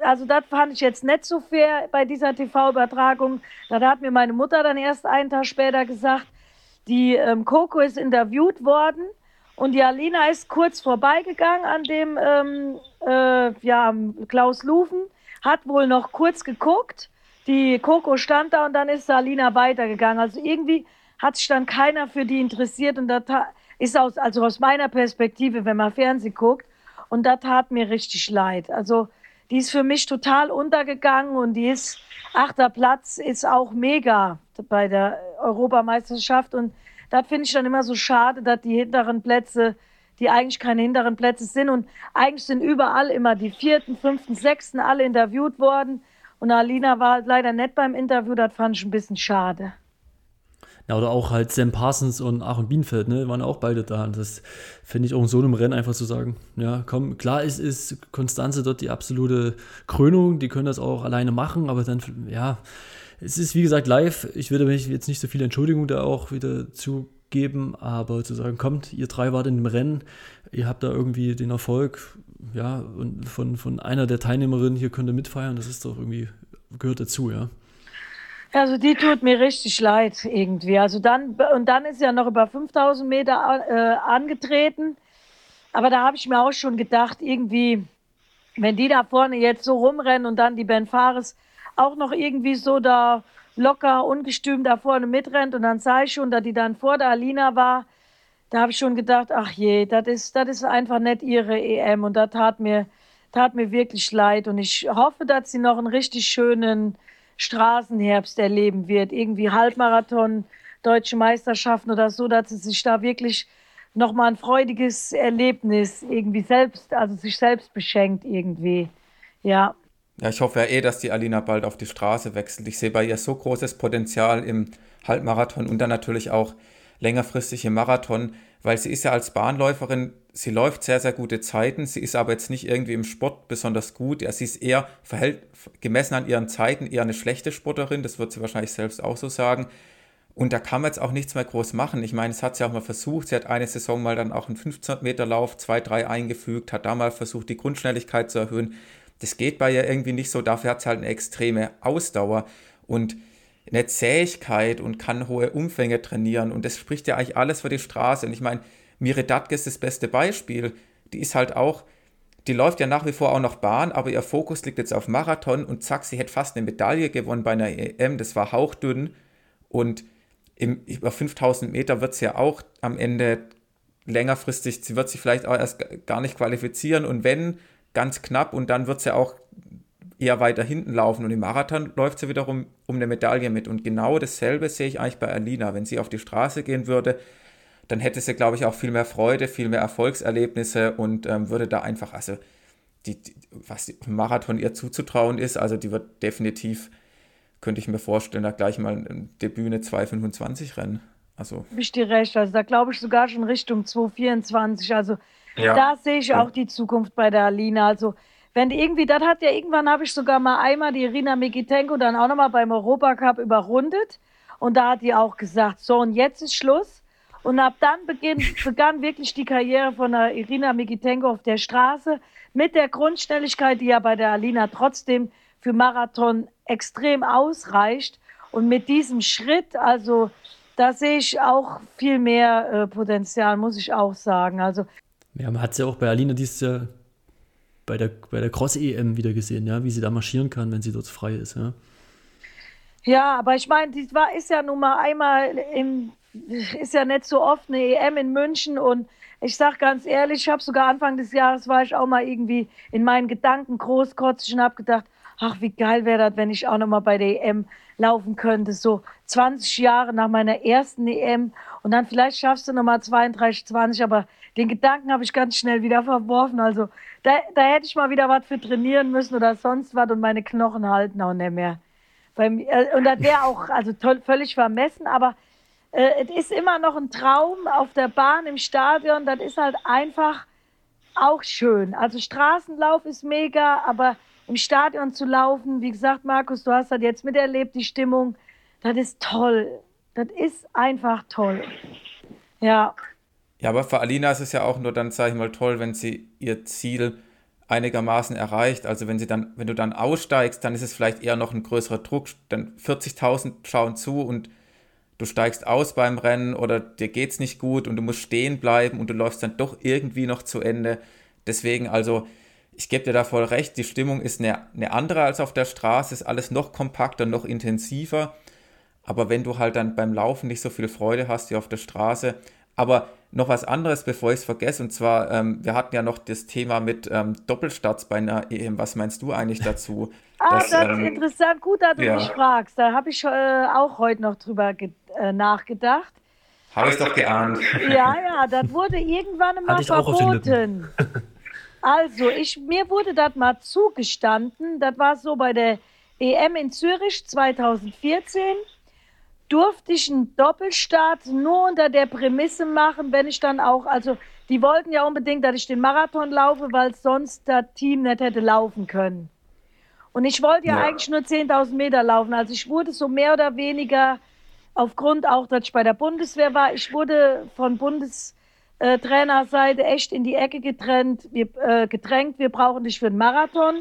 also das fand ich jetzt nicht so fair bei dieser TV-Übertragung. Da hat mir meine Mutter dann erst einen Tag später gesagt, die ähm, Coco ist interviewt worden und die Alina ist kurz vorbeigegangen an dem ähm, äh, ja, Klaus Lufen, hat wohl noch kurz geguckt die Coco stand da und dann ist Salina weitergegangen. Also irgendwie hat sich dann keiner für die interessiert und das ist aus, also aus meiner Perspektive, wenn man Fernsehen guckt, und das tat mir richtig leid. Also die ist für mich total untergegangen und die ist, achter Platz ist auch mega bei der Europameisterschaft und das finde ich dann immer so schade, dass die hinteren Plätze, die eigentlich keine hinteren Plätze sind und eigentlich sind überall immer die vierten, fünften, sechsten alle interviewt worden und Alina war halt leider nicht beim Interview, das fand ich ein bisschen schade. Ja, oder auch halt Sam Parsons und Aaron Bienfeld, ne, waren auch beide da. Und das finde ich auch in so einem Rennen einfach zu sagen. Ja, komm, klar ist, ist Konstanze dort die absolute Krönung, die können das auch alleine machen, aber dann, ja, es ist wie gesagt live. Ich würde mich jetzt nicht so viel Entschuldigung da auch wieder zugeben, aber zu sagen, kommt, ihr drei wart in dem Rennen, ihr habt da irgendwie den Erfolg, ja, und von, von einer der Teilnehmerinnen hier könnt ihr mitfeiern, das ist doch irgendwie, gehört dazu, ja. Also die tut mir richtig leid irgendwie. Also dann, und dann ist ja noch über 5000 Meter äh, angetreten. Aber da habe ich mir auch schon gedacht, irgendwie, wenn die da vorne jetzt so rumrennen und dann die Ben Fares auch noch irgendwie so da locker, ungestüm da vorne mitrennt und dann sah ich schon, dass die dann vor der Alina war, da habe ich schon gedacht, ach je, das ist, das ist einfach nicht ihre EM und das tat mir, tat mir wirklich leid und ich hoffe, dass sie noch einen richtig schönen Straßenherbst erleben wird, irgendwie Halbmarathon, deutsche Meisterschaften oder so, dass sie sich da wirklich nochmal ein freudiges Erlebnis irgendwie selbst, also sich selbst beschenkt irgendwie, ja. Ja, ich hoffe ja eh, dass die Alina bald auf die Straße wechselt. Ich sehe bei ihr so großes Potenzial im Halbmarathon und dann natürlich auch längerfristig im Marathon, weil sie ist ja als Bahnläuferin, sie läuft sehr, sehr gute Zeiten, sie ist aber jetzt nicht irgendwie im Sport besonders gut. Ja, sie ist eher verhält, gemessen an ihren Zeiten eher eine schlechte Sportlerin, das wird sie wahrscheinlich selbst auch so sagen. Und da kann man jetzt auch nichts mehr groß machen. Ich meine, es hat sie auch mal versucht. Sie hat eine Saison mal dann auch einen 15 Meter Lauf, 2-3 eingefügt, hat da mal versucht, die Grundschnelligkeit zu erhöhen. Das geht bei ihr irgendwie nicht so. Dafür hat sie halt eine extreme Ausdauer. Und eine Zähigkeit und kann hohe Umfänge trainieren. Und das spricht ja eigentlich alles für die Straße. Und ich meine, Mire Datke ist das beste Beispiel. Die ist halt auch, die läuft ja nach wie vor auch noch Bahn, aber ihr Fokus liegt jetzt auf Marathon und zack, sie hätte fast eine Medaille gewonnen bei einer EM. Das war hauchdünn. Und im, über 5000 Meter wird sie ja auch am Ende längerfristig, sie wird sich vielleicht auch erst gar nicht qualifizieren. Und wenn, ganz knapp und dann wird sie auch eher weiter hinten laufen und im Marathon läuft sie wiederum um eine Medaille mit. Und genau dasselbe sehe ich eigentlich bei Alina. Wenn sie auf die Straße gehen würde, dann hätte sie, glaube ich, auch viel mehr Freude, viel mehr Erfolgserlebnisse und ähm, würde da einfach, also die, die, was im Marathon ihr zuzutrauen ist, also die wird definitiv, könnte ich mir vorstellen, da gleich mal Debüt eine 2,25 rennen. Also. Ich dir recht, also da glaube ich sogar schon Richtung 2,24. Also ja. da sehe ich auch die Zukunft bei der Alina. Also wenn irgendwie, das hat ja irgendwann, habe ich sogar mal einmal die Irina Mikitenko dann auch nochmal beim Europacup überrundet. Und da hat die auch gesagt, so und jetzt ist Schluss. Und ab dann beginn, begann wirklich die Karriere von der Irina Mikitenko auf der Straße mit der Grundschnelligkeit, die ja bei der Alina trotzdem für Marathon extrem ausreicht. Und mit diesem Schritt, also da sehe ich auch viel mehr äh, Potenzial, muss ich auch sagen. Also ja, man hat es ja auch bei Alina dieses Jahr bei der, bei der Cross-EM wieder gesehen, ja, wie sie da marschieren kann, wenn sie dort frei ist, ja. Ja, aber ich meine, die war, ist ja nun mal einmal im, ist ja nicht so oft eine EM in München und ich sag ganz ehrlich, ich habe sogar Anfang des Jahres war ich auch mal irgendwie in meinen Gedanken großkotzig und habe gedacht, ach, wie geil wäre das, wenn ich auch noch mal bei der EM laufen könnte, so 20 Jahre nach meiner ersten EM und dann vielleicht schaffst du noch mal 32, 20, aber den Gedanken habe ich ganz schnell wieder verworfen. Also da, da hätte ich mal wieder was für trainieren müssen oder sonst was und meine Knochen halten auch nicht mehr. Beim, äh, und das wäre auch also toll, völlig vermessen, aber äh, es ist immer noch ein Traum auf der Bahn im Stadion. Das ist halt einfach auch schön. Also Straßenlauf ist mega, aber im Stadion zu laufen, wie gesagt, Markus, du hast das jetzt miterlebt, die Stimmung, das ist toll. Das ist einfach toll. Ja. Ja, aber für Alina ist es ja auch nur dann, sage ich mal, toll, wenn sie ihr Ziel einigermaßen erreicht. Also wenn sie dann, wenn du dann aussteigst, dann ist es vielleicht eher noch ein größerer Druck. Dann 40.000 schauen zu und du steigst aus beim Rennen oder dir geht's nicht gut und du musst stehen bleiben und du läufst dann doch irgendwie noch zu Ende. Deswegen also, ich gebe dir da voll recht, die Stimmung ist eine, eine andere als auf der Straße, ist alles noch kompakter, noch intensiver. Aber wenn du halt dann beim Laufen nicht so viel Freude hast wie auf der Straße, aber noch was anderes, bevor ich es vergesse, und zwar, ähm, wir hatten ja noch das Thema mit ähm, Doppelstarts bei einer EM. Was meinst du eigentlich dazu? ah, dass, das ist ähm, interessant. Gut, dass du ja. mich fragst. Da habe ich äh, auch heute noch drüber äh, nachgedacht. Habe ich doch geahnt. Ja, ja, das wurde irgendwann mal verboten. also, ich, mir wurde das mal zugestanden. Das war so bei der EM in Zürich 2014 durfte ich einen Doppelstart nur unter der Prämisse machen, wenn ich dann auch, also die wollten ja unbedingt, dass ich den Marathon laufe, weil sonst das Team nicht hätte laufen können. Und ich wollte ja, ja. eigentlich nur 10.000 Meter laufen. Also ich wurde so mehr oder weniger aufgrund auch, dass ich bei der Bundeswehr war, ich wurde von Bundestrainerseite echt in die Ecke getrennt, wir, äh, gedrängt, wir brauchen dich für den Marathon.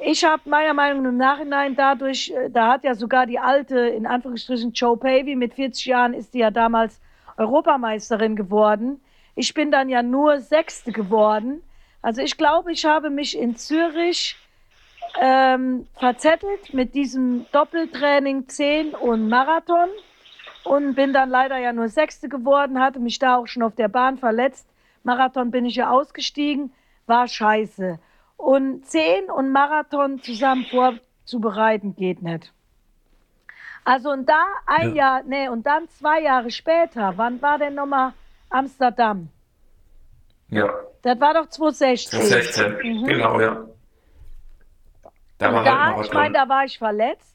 Ich habe meiner Meinung nach im Nachhinein dadurch, äh, da hat ja sogar die alte, in Anführungsstrichen, Joe Pavey mit 40 Jahren ist die ja damals Europameisterin geworden. Ich bin dann ja nur Sechste geworden. Also ich glaube, ich habe mich in Zürich ähm, verzettelt mit diesem Doppeltraining 10 und Marathon und bin dann leider ja nur Sechste geworden, hatte mich da auch schon auf der Bahn verletzt. Marathon bin ich ja ausgestiegen, war scheiße. Und zehn und Marathon zusammen vorzubereiten geht nicht. Also und da ein ja. Jahr, nee, und dann zwei Jahre später, wann war denn nochmal Amsterdam? Ja. Das war doch 2016. 2016, mhm. genau, ja. Da, war da halt ich meine, da war ich verletzt,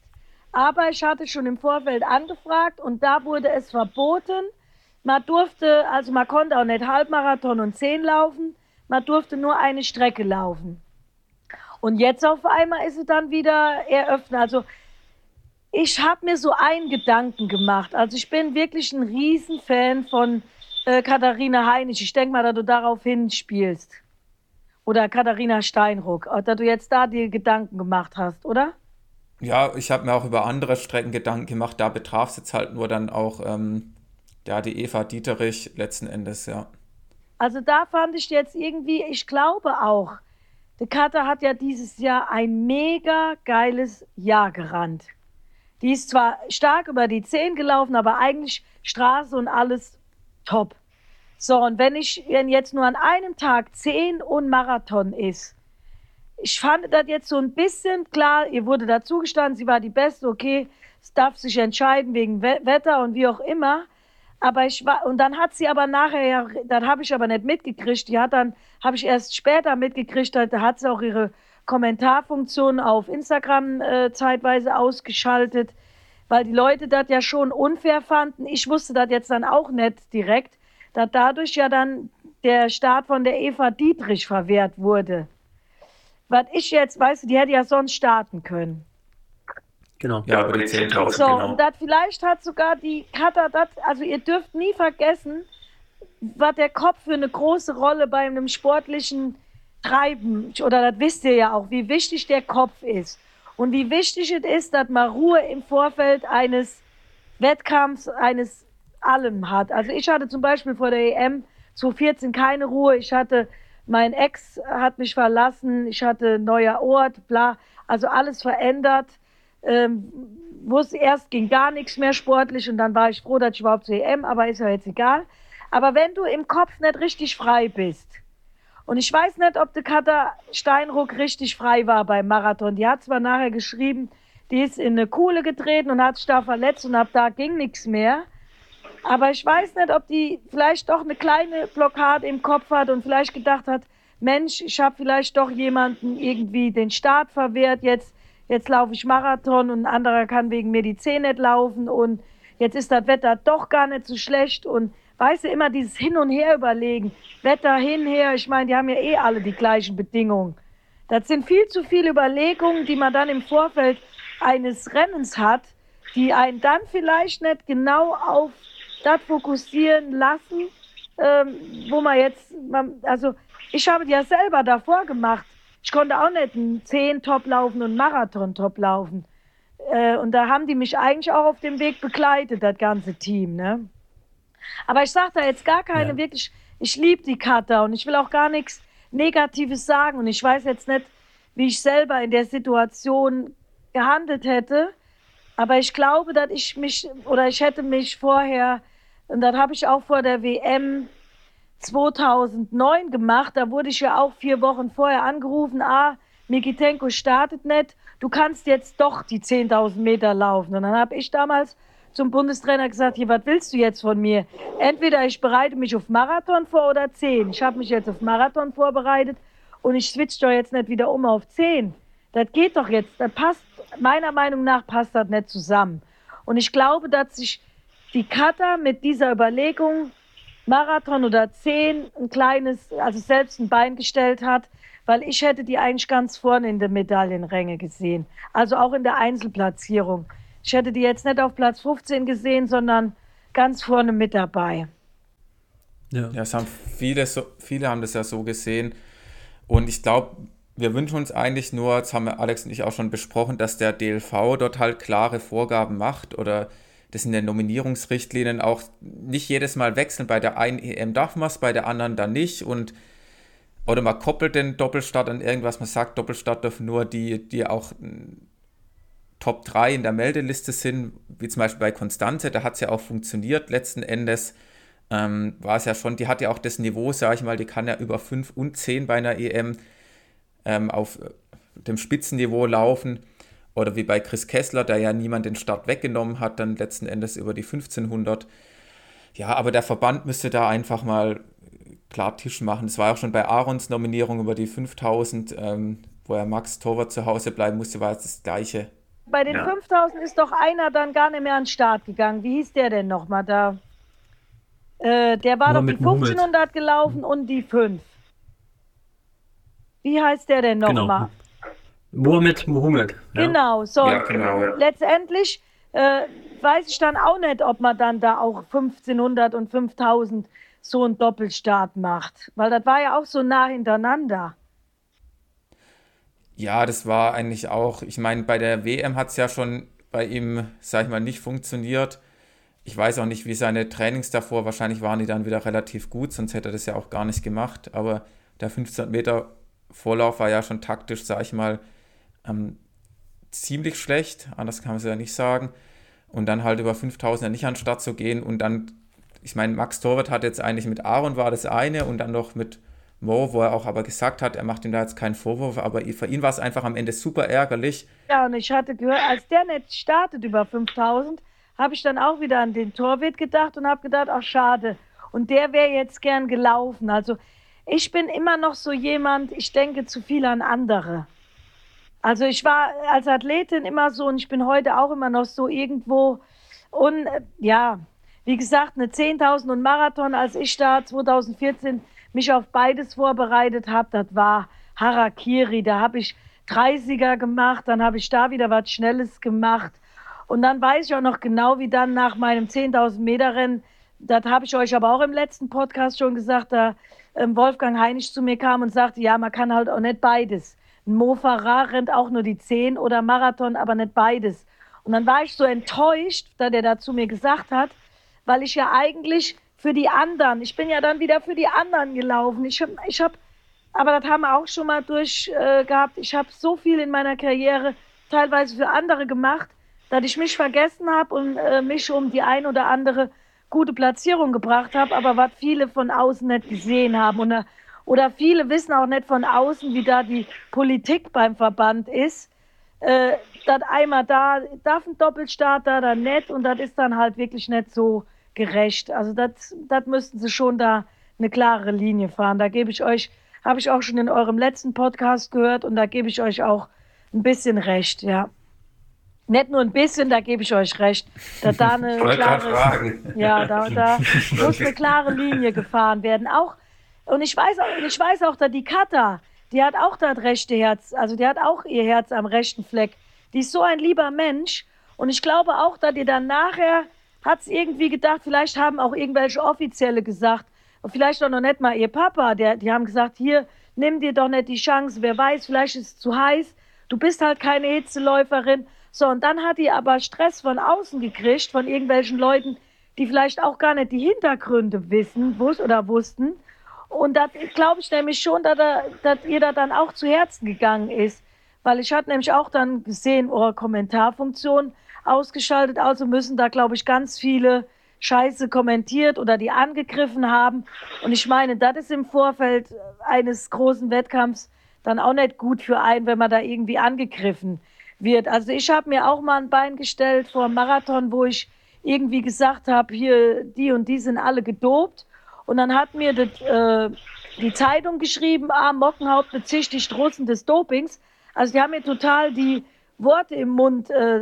aber ich hatte schon im Vorfeld angefragt und da wurde es verboten. Man durfte, also man konnte auch nicht Halbmarathon und zehn laufen, man durfte nur eine Strecke laufen. Und jetzt auf einmal ist es dann wieder eröffnet. Also ich habe mir so einen Gedanken gemacht. Also ich bin wirklich ein Riesenfan von äh, Katharina Heinisch. Ich denke mal, dass du darauf hinspielst. Oder Katharina Steinruck. Äh, dass du jetzt da die Gedanken gemacht hast, oder? Ja, ich habe mir auch über andere Strecken Gedanken gemacht. Da betraf es jetzt halt nur dann auch ähm, ja, die Eva Dieterich letzten Endes, ja. Also da fand ich jetzt irgendwie, ich glaube auch, die Kata hat ja dieses Jahr ein mega geiles Jahr gerannt. Die ist zwar stark über die 10 gelaufen, aber eigentlich Straße und alles top. So, und wenn ich, wenn jetzt nur an einem Tag 10 und Marathon ist, ich fand das jetzt so ein bisschen klar, ihr wurde dazugestanden, sie war die Beste, okay, es darf sich entscheiden wegen Wetter und wie auch immer. Aber ich war, und dann hat sie aber nachher, ja, dann habe ich aber nicht mitgekriegt, die hat dann, habe ich erst später mitgekriegt, da hat sie auch ihre Kommentarfunktion auf Instagram äh, zeitweise ausgeschaltet, weil die Leute das ja schon unfair fanden. Ich wusste das jetzt dann auch nicht direkt, dass dadurch ja dann der Start von der Eva Dietrich verwehrt wurde. Was ich jetzt, weißt du, die hätte ja sonst starten können. Genau. Ja, über die 10.000. So, genau. und das vielleicht hat sogar die Cutter das, also ihr dürft nie vergessen, was der Kopf für eine große Rolle bei einem sportlichen Treiben, oder das wisst ihr ja auch, wie wichtig der Kopf ist. Und wie wichtig es ist, dass man Ruhe im Vorfeld eines Wettkampfs, eines allem hat. Also ich hatte zum Beispiel vor der EM 2014 keine Ruhe. Ich hatte, mein Ex hat mich verlassen, ich hatte neuer Ort, bla, also alles verändert ähm, wusste erst ging gar nichts mehr sportlich und dann war ich froh, dass ich überhaupt zur EM, aber ist ja jetzt egal. Aber wenn du im Kopf nicht richtig frei bist, und ich weiß nicht, ob die Katha Steinruck richtig frei war beim Marathon. Die hat zwar nachher geschrieben, die ist in eine Kuhle getreten und hat sich da verletzt und ab da ging nichts mehr. Aber ich weiß nicht, ob die vielleicht doch eine kleine Blockade im Kopf hat und vielleicht gedacht hat, Mensch, ich habe vielleicht doch jemanden irgendwie den Start verwehrt. Jetzt jetzt laufe ich Marathon und ein anderer kann wegen mir die Zähne nicht laufen und jetzt ist das Wetter doch gar nicht so schlecht und weißt du, immer dieses Hin und Her überlegen, Wetter hin, her, ich meine, die haben ja eh alle die gleichen Bedingungen. Das sind viel zu viele Überlegungen, die man dann im Vorfeld eines Rennens hat, die einen dann vielleicht nicht genau auf das fokussieren lassen, ähm, wo man jetzt, man, also ich habe ja selber davor gemacht, ich konnte auch nicht einen 10-Top laufen und einen Marathon-Top laufen. Äh, und da haben die mich eigentlich auch auf dem Weg begleitet, das ganze Team. Ne? Aber ich sage da jetzt gar keine ja. wirklich, ich liebe die Kata und ich will auch gar nichts Negatives sagen. Und ich weiß jetzt nicht, wie ich selber in der Situation gehandelt hätte. Aber ich glaube, dass ich mich, oder ich hätte mich vorher, und das habe ich auch vor der WM 2009 gemacht. Da wurde ich ja auch vier Wochen vorher angerufen. Ah, Mikitenko startet nicht. Du kannst jetzt doch die 10.000 Meter laufen. Und dann habe ich damals zum Bundestrainer gesagt, hier, was willst du jetzt von mir? Entweder ich bereite mich auf Marathon vor oder 10. Ich habe mich jetzt auf Marathon vorbereitet und ich switch doch jetzt nicht wieder um auf 10. Das geht doch jetzt. Das passt, meiner Meinung nach passt das nicht zusammen. Und ich glaube, dass sich die Cutter mit dieser Überlegung Marathon oder zehn ein kleines, also selbst ein Bein gestellt hat, weil ich hätte die eigentlich ganz vorne in der Medaillenränge gesehen. Also auch in der Einzelplatzierung. Ich hätte die jetzt nicht auf Platz 15 gesehen, sondern ganz vorne mit dabei. Ja, ja es haben viele, so, viele haben das ja so gesehen. Und ich glaube, wir wünschen uns eigentlich nur, das haben wir Alex und ich auch schon besprochen, dass der DLV dort halt klare Vorgaben macht oder das in den Nominierungsrichtlinien auch nicht jedes Mal wechseln. Bei der einen EM darf man es, bei der anderen dann nicht. Und oder man koppelt den Doppelstart an irgendwas, man sagt, Doppelstart dürfen nur die, die auch Top 3 in der Meldeliste sind, wie zum Beispiel bei Konstanze, da hat es ja auch funktioniert. Letzten Endes ähm, war es ja schon, die hat ja auch das Niveau, sage ich mal, die kann ja über 5 und 10 bei einer EM ähm, auf dem Spitzenniveau laufen. Oder wie bei Chris Kessler, der ja niemand den Start weggenommen hat, dann letzten Endes über die 1500. Ja, aber der Verband müsste da einfach mal klar Tisch machen. Das war auch schon bei Aarons Nominierung über die 5000, ähm, wo er Max Torwart zu Hause bleiben musste, war es das Gleiche. Bei den ja. 5000 ist doch einer dann gar nicht mehr an den Start gegangen. Wie hieß der denn nochmal da? Äh, der war Nur doch die 1500 Muhammad. gelaufen und die 5. Wie heißt der denn nochmal? Genau. Mohammed Mohammed. Ja. Genau, so. Ja, genau, ja. Letztendlich äh, weiß ich dann auch nicht, ob man dann da auch 1500 und 5000 so einen Doppelstart macht. Weil das war ja auch so nah hintereinander. Ja, das war eigentlich auch, ich meine, bei der WM hat es ja schon bei ihm, sag ich mal, nicht funktioniert. Ich weiß auch nicht, wie seine Trainings davor, wahrscheinlich waren die dann wieder relativ gut, sonst hätte er das ja auch gar nicht gemacht. Aber der 1500 Meter Vorlauf war ja schon taktisch, sag ich mal, ähm, ziemlich schlecht, anders kann man es ja nicht sagen. Und dann halt über 5000 ja nicht an den Start zu gehen und dann, ich meine, Max Torwart hat jetzt eigentlich mit Aaron war das eine und dann noch mit Mo, wo er auch aber gesagt hat, er macht ihm da jetzt keinen Vorwurf, aber für ihn war es einfach am Ende super ärgerlich. Ja, und ich hatte gehört, als der nicht startet über 5000, habe ich dann auch wieder an den Torwirt gedacht und habe gedacht, ach schade. Und der wäre jetzt gern gelaufen. Also ich bin immer noch so jemand, ich denke zu viel an andere. Also ich war als Athletin immer so und ich bin heute auch immer noch so irgendwo. Und äh, ja, wie gesagt, eine 10.000 und Marathon, als ich da 2014 mich auf beides vorbereitet habe, das war Harakiri. Da habe ich 30er gemacht, dann habe ich da wieder was Schnelles gemacht. Und dann weiß ich auch noch genau, wie dann nach meinem 10.000 Meter Rennen, das habe ich euch aber auch im letzten Podcast schon gesagt, da ähm, Wolfgang Heinisch zu mir kam und sagte, ja, man kann halt auch nicht beides. Ein Mo Farah rennt auch nur die 10 oder Marathon, aber nicht beides. Und dann war ich so enttäuscht, da der da zu mir gesagt hat, weil ich ja eigentlich für die anderen, ich bin ja dann wieder für die anderen gelaufen. Ich habe, ich hab, aber das haben wir auch schon mal durch äh, gehabt. Ich habe so viel in meiner Karriere teilweise für andere gemacht, dass ich mich vergessen habe und äh, mich um die ein oder andere gute Platzierung gebracht habe, aber was viele von außen nicht gesehen haben. Oder, oder viele wissen auch nicht von außen, wie da die Politik beim Verband ist. Äh, das einmal da, darf ein Doppelstart da, dann nicht und das ist dann halt wirklich nicht so gerecht. Also das, das müssten sie schon da eine klare Linie fahren. Da gebe ich euch, habe ich auch schon in eurem letzten Podcast gehört und da gebe ich euch auch ein bisschen recht, ja. Nicht nur ein bisschen, da gebe ich euch recht. Da, da eine klare, ja, da, da muss eine klare Linie gefahren werden. Auch, und ich weiß auch, ich weiß auch, dass die Kata, die hat auch das rechte Herz, also die hat auch ihr Herz am rechten Fleck. Die ist so ein lieber Mensch. Und ich glaube auch, dass ihr dann nachher hat es irgendwie gedacht, vielleicht haben auch irgendwelche Offizielle gesagt, und vielleicht auch noch nicht mal ihr Papa, der, die haben gesagt, hier, nimm dir doch nicht die Chance, wer weiß, vielleicht ist es zu heiß, du bist halt keine Hitzeläuferin. So, und dann hat die aber Stress von außen gekriegt, von irgendwelchen Leuten, die vielleicht auch gar nicht die Hintergründe wissen wus oder wussten. Und da glaube ich nämlich schon, dass, er, dass ihr da dann auch zu Herzen gegangen ist. Weil ich hatte nämlich auch dann gesehen, eure Kommentarfunktion ausgeschaltet, also müssen da, glaube ich, ganz viele Scheiße kommentiert oder die angegriffen haben. Und ich meine, das ist im Vorfeld eines großen Wettkampfs dann auch nicht gut für einen, wenn man da irgendwie angegriffen wird. Also ich habe mir auch mal ein Bein gestellt vor einem Marathon, wo ich irgendwie gesagt habe, hier, die und die sind alle gedopt. Und dann hat mir das, äh, die Zeitung geschrieben, ah, Mockenhaupt bezichtigt Russen des Dopings. Also die haben mir total die Worte im Mund, äh,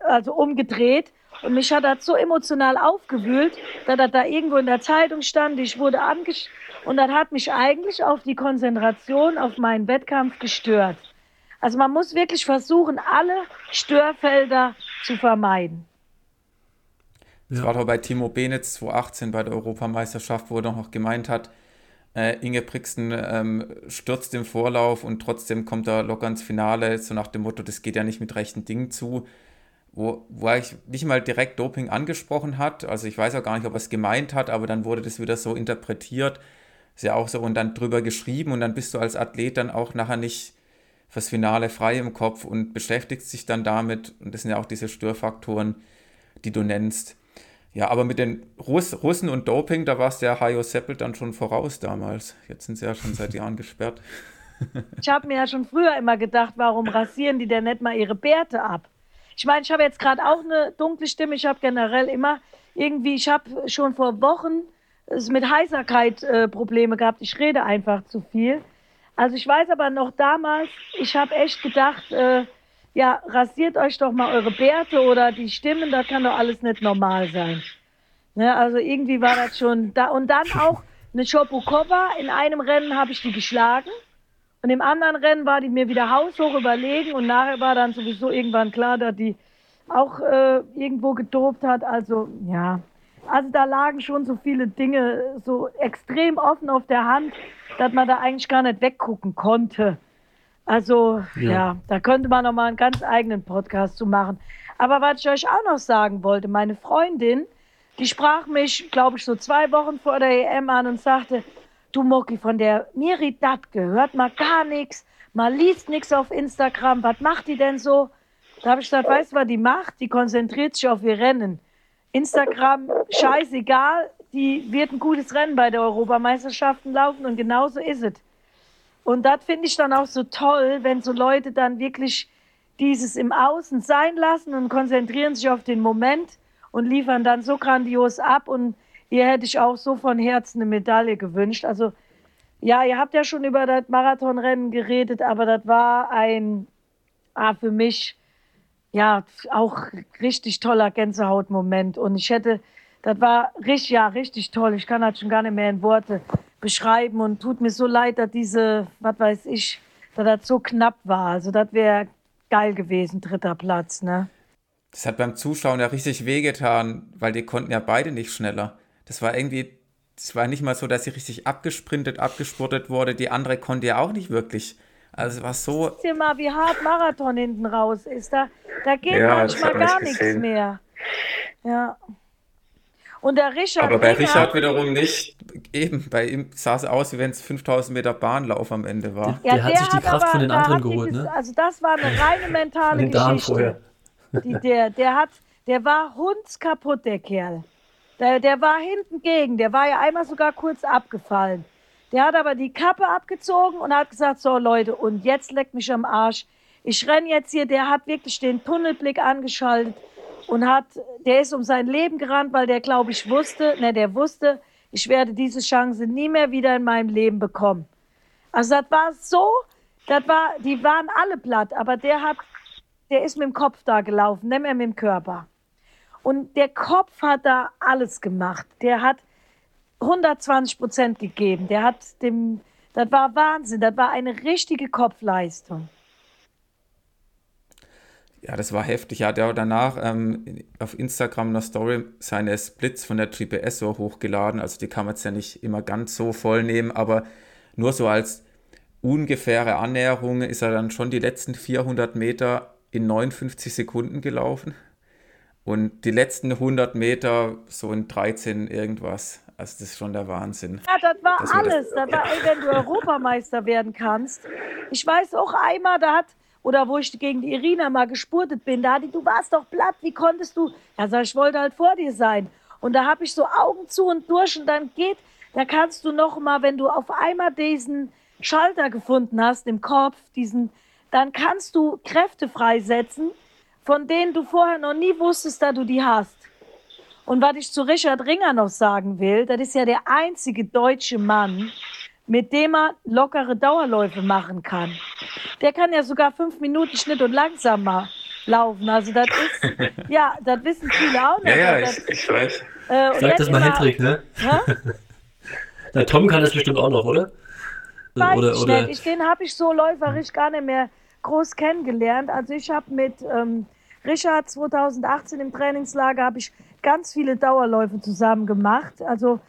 also umgedreht. Und mich hat das so emotional aufgewühlt, dass das da irgendwo in der Zeitung stand. Ich wurde angesch und das hat mich eigentlich auf die Konzentration auf meinen Wettkampf gestört. Also man muss wirklich versuchen, alle Störfelder zu vermeiden. Das war doch bei Timo Benitz 2018 bei der Europameisterschaft, wo er doch noch gemeint hat, äh, Inge Brixen ähm, stürzt im Vorlauf und trotzdem kommt er locker ins Finale, so nach dem Motto, das geht ja nicht mit rechten Dingen zu. Wo, wo er nicht mal direkt Doping angesprochen hat. Also ich weiß auch gar nicht, ob er es gemeint hat, aber dann wurde das wieder so interpretiert. Ist ja auch so und dann drüber geschrieben und dann bist du als Athlet dann auch nachher nicht fürs Finale frei im Kopf und beschäftigst dich dann damit. Und das sind ja auch diese Störfaktoren, die du nennst. Ja, aber mit den Russ, Russen und Doping, da war es der Hajo Seppel dann schon voraus damals. Jetzt sind sie ja schon seit Jahren gesperrt. Ich habe mir ja schon früher immer gedacht, warum rasieren die denn nicht mal ihre Bärte ab? Ich meine, ich habe jetzt gerade auch eine dunkle Stimme. Ich habe generell immer irgendwie, ich habe schon vor Wochen mit Heiserkeit äh, Probleme gehabt. Ich rede einfach zu viel. Also ich weiß aber noch damals, ich habe echt gedacht, äh, ja, rasiert euch doch mal eure Bärte oder die Stimmen, das kann doch alles nicht normal sein. Ne, also irgendwie war das schon da. Und dann auch eine Schopukova. In einem Rennen habe ich die geschlagen. Und im anderen Rennen war die mir wieder haushoch überlegen. Und nachher war dann sowieso irgendwann klar, dass die auch äh, irgendwo gedopt hat. Also, ja. Also da lagen schon so viele Dinge so extrem offen auf der Hand, dass man da eigentlich gar nicht weggucken konnte. Also ja. ja, da könnte man noch mal einen ganz eigenen Podcast zu machen. Aber was ich euch auch noch sagen wollte, meine Freundin, die sprach mich, glaube ich, so zwei Wochen vor der EM an und sagte, du Moki, von der Miri Datke hört mal gar nichts, mal liest nichts auf Instagram, was macht die denn so? Da habe ich gesagt, weißt du, was die macht? Die konzentriert sich auf ihr Rennen. Instagram, scheißegal, die wird ein gutes Rennen bei der Europameisterschaften laufen und genauso ist es. Und das finde ich dann auch so toll, wenn so Leute dann wirklich dieses im Außen sein lassen und konzentrieren sich auf den Moment und liefern dann so grandios ab. Und ihr hätte ich auch so von Herzen eine Medaille gewünscht. Also ja, ihr habt ja schon über das Marathonrennen geredet, aber das war ein ah, für mich ja auch richtig toller Gänsehautmoment. Und ich hätte, das war richtig, ja, richtig toll. Ich kann das schon gar nicht mehr in Worte beschreiben und tut mir so leid, dass diese, was weiß ich, dass das so knapp war. Also das wäre geil gewesen, dritter Platz, ne? Das hat beim Zuschauen ja richtig wehgetan, weil die konnten ja beide nicht schneller. Das war irgendwie, es war nicht mal so, dass sie richtig abgesprintet, abgespurtet wurde. Die andere konnte ja auch nicht wirklich. Also es war so. Sieh mal, wie hart Marathon hinten raus ist. Da, da geht ja, manchmal gar nichts mehr. Ja. Und der Richard. Aber bei Richard wiederum nicht. Eben, bei ihm sah es aus, wie wenn es 5000 Meter Bahnlauf am Ende war. Der, der hat sich die Kraft aber, von den anderen geholt, ne? Also, das war eine reine mentale Geschichte. Die, der, der, hat, der war hundskaputt, der Kerl. Der, der war hinten gegen. Der war ja einmal sogar kurz abgefallen. Der hat aber die Kappe abgezogen und hat gesagt: So, Leute, und jetzt leckt mich am Arsch. Ich renne jetzt hier. Der hat wirklich den Tunnelblick angeschaltet und hat, der ist um sein Leben gerannt, weil der, glaube ich, wusste, ne, der wusste, ich werde diese Chance nie mehr wieder in meinem Leben bekommen. Also das war so, das war, die waren alle platt, aber der hat, der ist mit dem Kopf da gelaufen, nicht mehr mit dem Körper. Und der Kopf hat da alles gemacht. Der hat 120 Prozent gegeben. Der hat dem, das war Wahnsinn. Das war eine richtige Kopfleistung. Ja, das war heftig. Er hat ja danach ähm, auf Instagram eine Story seine Splits von der GPS so hochgeladen. Also die kann man jetzt ja nicht immer ganz so voll nehmen, aber nur so als ungefähre Annäherung ist er dann schon die letzten 400 Meter in 59 Sekunden gelaufen und die letzten 100 Meter so in 13 irgendwas. Also das ist schon der Wahnsinn. Ja, das war alles. Das, das war, ey, wenn du Europameister werden kannst. Ich weiß auch einmal, da hat oder wo ich gegen die Irina mal gespurtet bin, da die, du warst doch platt, wie konntest du? Ja, sag ich, wollte halt vor dir sein. Und da habe ich so Augen zu und durch und dann geht, da kannst du noch mal, wenn du auf einmal diesen Schalter gefunden hast im Kopf, diesen, dann kannst du Kräfte freisetzen, von denen du vorher noch nie wusstest, dass du die hast. Und was ich zu Richard Ringer noch sagen will, das ist ja der einzige deutsche Mann, mit dem er lockere Dauerläufe machen kann. Der kann ja sogar fünf Minuten Schnitt und langsamer laufen. Also das ist, ja, das wissen viele auch nicht. Ja, ja, das, ich, ich weiß. Äh, Sag das mal Hendrik, ne? Der Tom kann das bestimmt auch noch, oder? Weiß oder, ich oder? nicht. den habe ich so läuferisch gar nicht mehr groß kennengelernt. Also ich habe mit ähm, Richard 2018 im Trainingslager habe ich ganz viele Dauerläufe zusammen gemacht. Also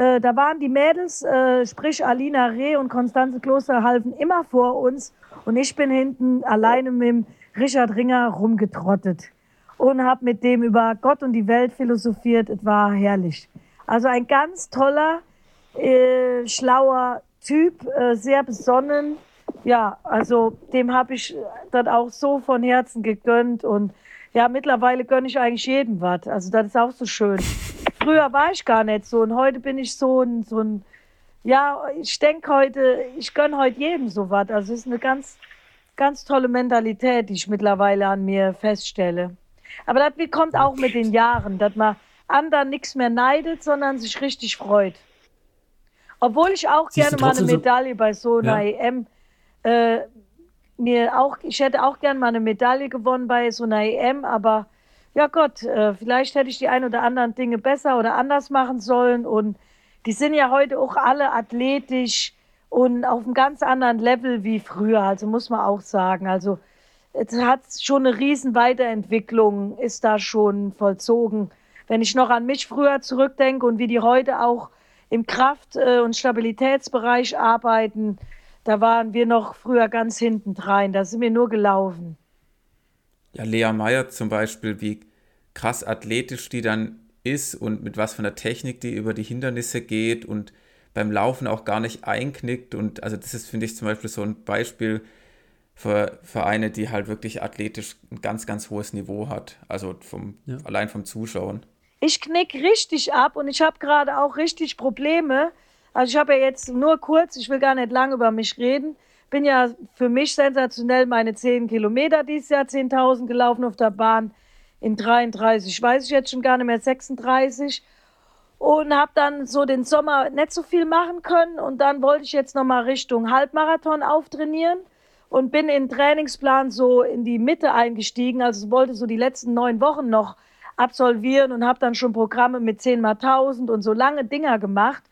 äh, da waren die Mädels, äh, sprich Alina Reh und Konstanze Kloster, halfen immer vor uns. Und ich bin hinten alleine mit dem Richard Ringer rumgetrottet und habe mit dem über Gott und die Welt philosophiert. Es war herrlich. Also ein ganz toller, äh, schlauer Typ, äh, sehr besonnen. Ja, also dem habe ich das auch so von Herzen gegönnt. Und ja, mittlerweile gönne ich eigentlich jedem was. Also das ist auch so schön früher war ich gar nicht so und heute bin ich so ein, so ein ja, ich denke heute, ich gönne heute jedem so was. Also es ist eine ganz, ganz tolle Mentalität, die ich mittlerweile an mir feststelle. Aber das kommt auch mit den Jahren, dass man anderen nichts mehr neidet, sondern sich richtig freut. Obwohl ich auch Siehst gerne mal eine Medaille bei so einer ja. EM äh, mir auch, ich hätte auch gerne mal eine Medaille gewonnen bei so einer EM, aber ja Gott, äh, vielleicht hätte ich die ein oder anderen Dinge besser oder anders machen sollen. Und die sind ja heute auch alle athletisch und auf einem ganz anderen Level wie früher. Also muss man auch sagen. Also es hat schon eine riesen Weiterentwicklung, ist da schon vollzogen. Wenn ich noch an mich früher zurückdenke und wie die heute auch im Kraft- äh, und Stabilitätsbereich arbeiten, da waren wir noch früher ganz hinten drein. Da sind wir nur gelaufen ja, Lea Meyer zum Beispiel, wie krass athletisch die dann ist und mit was von der Technik die über die Hindernisse geht und beim Laufen auch gar nicht einknickt. Und also das ist, finde ich, zum Beispiel so ein Beispiel für, für eine, die halt wirklich athletisch ein ganz, ganz hohes Niveau hat. Also vom, ja. allein vom Zuschauen. Ich knick richtig ab und ich habe gerade auch richtig Probleme. Also ich habe ja jetzt nur kurz, ich will gar nicht lang über mich reden. Bin ja für mich sensationell meine 10 Kilometer dieses Jahr, 10.000 gelaufen auf der Bahn in 33, weiß ich jetzt schon gar nicht mehr, 36 und habe dann so den Sommer nicht so viel machen können. Und dann wollte ich jetzt noch mal Richtung Halbmarathon auftrainieren und bin in Trainingsplan so in die Mitte eingestiegen, also wollte so die letzten neun Wochen noch absolvieren und habe dann schon Programme mit 10 mal 1000 und so lange Dinger gemacht.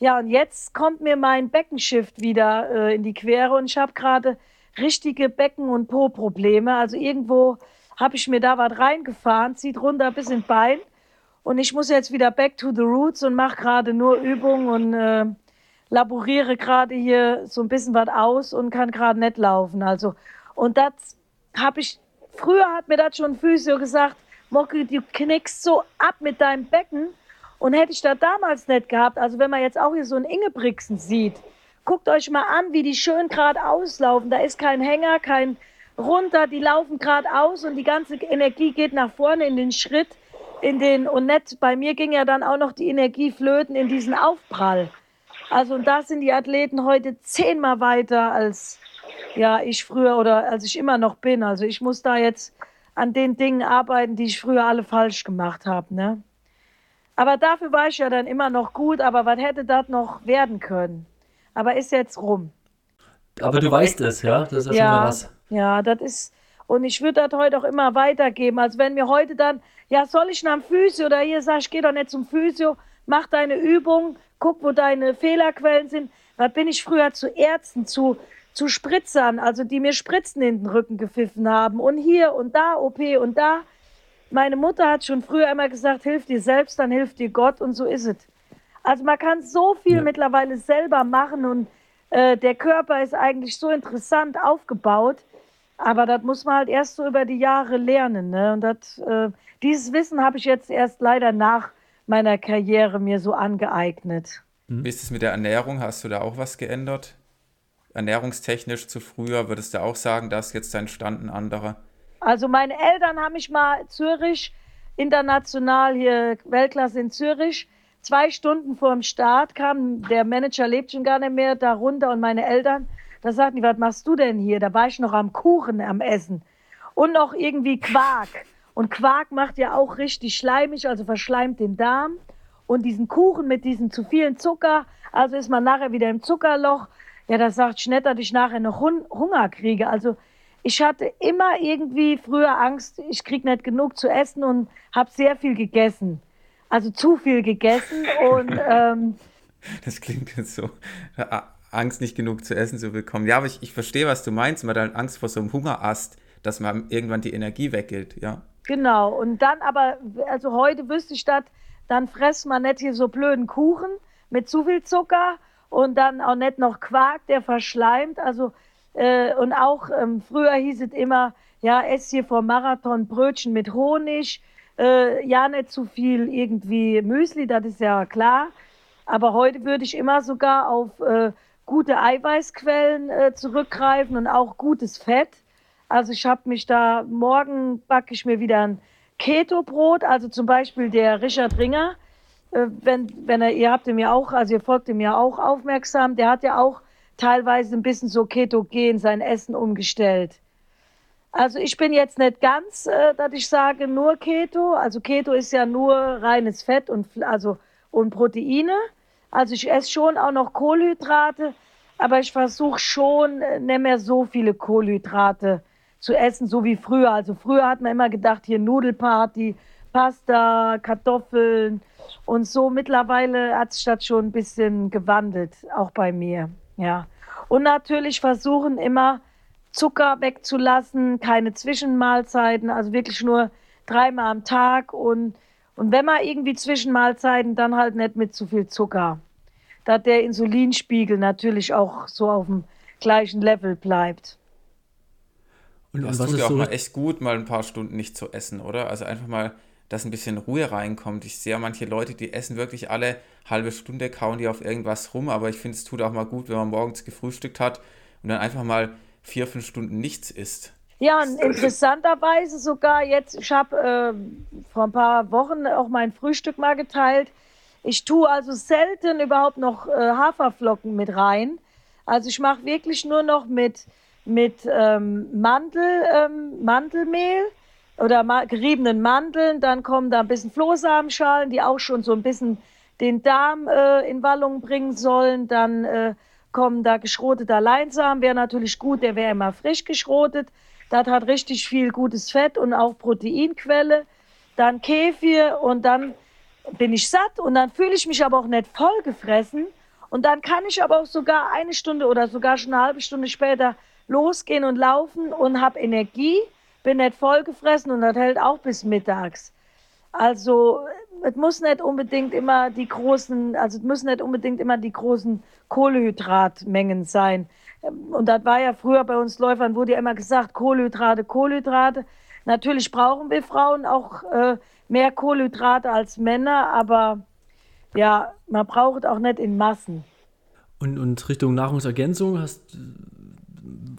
Ja, und jetzt kommt mir mein Beckenshift wieder äh, in die Quere und ich habe gerade richtige Becken- und Po-Probleme. Also irgendwo habe ich mir da was reingefahren, zieht runter bis ins Bein und ich muss jetzt wieder back to the roots und mache gerade nur Übungen und äh, laboriere gerade hier so ein bisschen was aus und kann gerade nicht laufen. Also, und das habe ich, früher hat mir das schon Physio gesagt, Mocki, du knickst so ab mit deinem Becken. Und hätte ich das damals nicht gehabt, also wenn man jetzt auch hier so einen Ingebrigtsen sieht, guckt euch mal an, wie die schön gerade auslaufen. Da ist kein Hänger, kein runter, die laufen gerade aus und die ganze Energie geht nach vorne in den Schritt in den, und nicht, bei mir ging ja dann auch noch die Energie flöten in diesen Aufprall. Also, und da sind die Athleten heute zehnmal weiter als, ja, ich früher oder als ich immer noch bin. Also, ich muss da jetzt an den Dingen arbeiten, die ich früher alle falsch gemacht habe, ne? Aber dafür war ich ja dann immer noch gut, aber was hätte das noch werden können? Aber ist jetzt rum. Aber, aber du weißt es, ja? Das ist ja, ja schon mal was. Ja, das ist, und ich würde das heute auch immer weitergeben. Also wenn mir heute dann, ja, soll ich nach dem Physio oder hier sag ich, geh doch nicht zum Physio, mach deine Übung, guck, wo deine Fehlerquellen sind. Was bin ich früher zu Ärzten, zu, zu Spritzern, also die mir Spritzen in den Rücken gepfiffen haben und hier und da OP und da. Meine Mutter hat schon früher immer gesagt, hilf dir selbst, dann hilft dir Gott und so ist es. Also man kann so viel ja. mittlerweile selber machen und äh, der Körper ist eigentlich so interessant aufgebaut. Aber das muss man halt erst so über die Jahre lernen. Ne? Und das, äh, dieses Wissen habe ich jetzt erst leider nach meiner Karriere mir so angeeignet. Mhm. Wie ist es mit der Ernährung? Hast du da auch was geändert? Ernährungstechnisch zu früher, würdest du auch sagen, dass jetzt dein Stand ein anderer? Also meine Eltern haben mich mal Zürich, international hier Weltklasse in Zürich, zwei Stunden vor dem Start kam, der Manager lebt schon gar nicht mehr, da runter und meine Eltern da sagten die, was machst du denn hier? Da war ich noch am Kuchen am Essen. Und noch irgendwie Quark. Und Quark macht ja auch richtig schleimig, also verschleimt den Darm. Und diesen Kuchen mit diesem zu vielen Zucker, also ist man nachher wieder im Zuckerloch. Ja, das sagt Schnett, dass ich nachher noch Hunger kriege. Also ich hatte immer irgendwie früher Angst, ich kriege nicht genug zu essen und habe sehr viel gegessen. Also zu viel gegessen und ähm, das klingt jetzt so Angst, nicht genug zu essen zu bekommen. Ja, aber ich, ich verstehe, was du meinst. Man hat Angst vor so einem Hungerast, dass man irgendwann die Energie weggeht, ja. Genau. Und dann aber, also heute wüsste ich das, dann fresst man nicht hier so blöden Kuchen mit zu viel Zucker und dann auch nicht noch Quark, der verschleimt. Also, äh, und auch ähm, früher hieß es immer, ja, ess hier vor Marathon Brötchen mit Honig. Äh, ja, nicht zu viel irgendwie Müsli, das ist ja klar. Aber heute würde ich immer sogar auf äh, gute Eiweißquellen äh, zurückgreifen und auch gutes Fett. Also ich habe mich da, morgen backe ich mir wieder ein Keto-Brot, also zum Beispiel der Richard Ringer, äh, wenn, wenn er, ihr habt ihm ja auch, also ihr folgt ihm ja auch aufmerksam, der hat ja auch teilweise ein bisschen so ketogen sein Essen umgestellt. Also ich bin jetzt nicht ganz, äh, dass ich sage nur Keto. Also Keto ist ja nur reines Fett und also und Proteine. Also ich esse schon auch noch Kohlenhydrate, aber ich versuche schon äh, nicht mehr so viele Kohlenhydrate zu essen, so wie früher. Also früher hat man immer gedacht, hier Nudelparty, Pasta, Kartoffeln und so. Mittlerweile hat sich das schon ein bisschen gewandelt, auch bei mir. Ja. Und natürlich versuchen immer Zucker wegzulassen, keine Zwischenmahlzeiten, also wirklich nur dreimal am Tag und und wenn man irgendwie Zwischenmahlzeiten, dann halt nicht mit zu viel Zucker. Da der Insulinspiegel natürlich auch so auf dem gleichen Level bleibt. Und, das tut ja auch so mal echt gut, mal ein paar Stunden nicht zu essen, oder? Also einfach mal, dass ein bisschen Ruhe reinkommt. Ich sehe manche Leute, die essen wirklich alle halbe Stunde, kauen die auf irgendwas rum, aber ich finde, es tut auch mal gut, wenn man morgens gefrühstückt hat und dann einfach mal vier, fünf Stunden nichts isst. Ja, und interessanterweise sogar jetzt, ich habe äh, vor ein paar Wochen auch mein Frühstück mal geteilt. Ich tue also selten überhaupt noch äh, Haferflocken mit rein. Also ich mache wirklich nur noch mit, mit ähm, Mandel, ähm, Mandelmehl oder geriebenen Mandeln. Dann kommen da ein bisschen Flohsamenschalen, die auch schon so ein bisschen den Darm äh, in Wallung bringen sollen. Dann äh, kommen da geschroteter Leinsamen, wäre natürlich gut, der wäre immer frisch geschrotet. Das hat richtig viel gutes Fett und auch Proteinquelle. Dann Kefir und dann bin ich satt und dann fühle ich mich aber auch nicht vollgefressen. Und dann kann ich aber auch sogar eine Stunde oder sogar schon eine halbe Stunde später losgehen und laufen und habe Energie, bin nicht vollgefressen und das hält auch bis mittags. Also es muss nicht unbedingt immer die großen, also es müssen nicht unbedingt immer die großen Kohlehydratmengen sein. Und das war ja früher bei uns Läufern, wurde ja immer gesagt, Kohlenhydrate, Kohlenhydrate. Natürlich brauchen wir Frauen auch äh, mehr Kohlenhydrate als Männer, aber ja, man braucht auch nicht in Massen. Und, und Richtung Nahrungsergänzung, hast,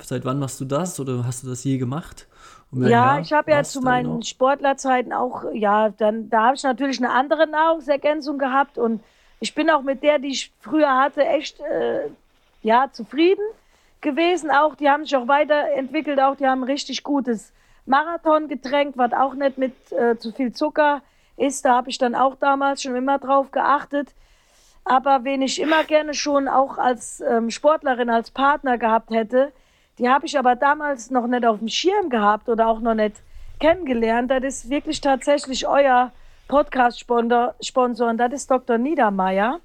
seit wann machst du das oder hast du das je gemacht? Ja, ich habe ja zu meinen Sportlerzeiten auch, ja, dann da habe ich natürlich eine andere Nahrungsergänzung gehabt und ich bin auch mit der, die ich früher hatte, echt äh, ja zufrieden gewesen. Auch die haben sich auch weiterentwickelt, auch die haben richtig gutes Marathongetränk, was auch nicht mit äh, zu viel Zucker ist. Da habe ich dann auch damals schon immer drauf geachtet. Aber wen ich immer gerne schon auch als ähm, Sportlerin, als Partner gehabt hätte, die habe ich aber damals noch nicht auf dem Schirm gehabt oder auch noch nicht kennengelernt. Das ist wirklich tatsächlich euer Podcast-Sponsor und das ist Dr. Niedermeyer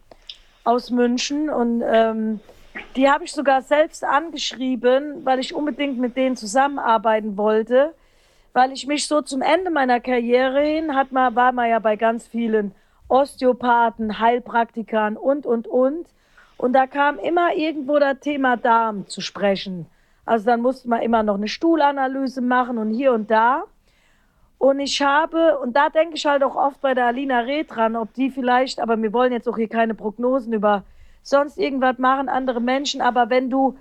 aus München. Und ähm, die habe ich sogar selbst angeschrieben, weil ich unbedingt mit denen zusammenarbeiten wollte, weil ich mich so zum Ende meiner Karriere hin, hat man, war man ja bei ganz vielen Osteopathen, Heilpraktikern und, und, und. Und da kam immer irgendwo das Thema Darm zu sprechen. Also dann musste man immer noch eine Stuhlanalyse machen und hier und da. Und ich habe, und da denke ich halt auch oft bei der Alina Reh dran, ob die vielleicht, aber wir wollen jetzt auch hier keine Prognosen über sonst irgendwas machen, andere Menschen, aber wenn du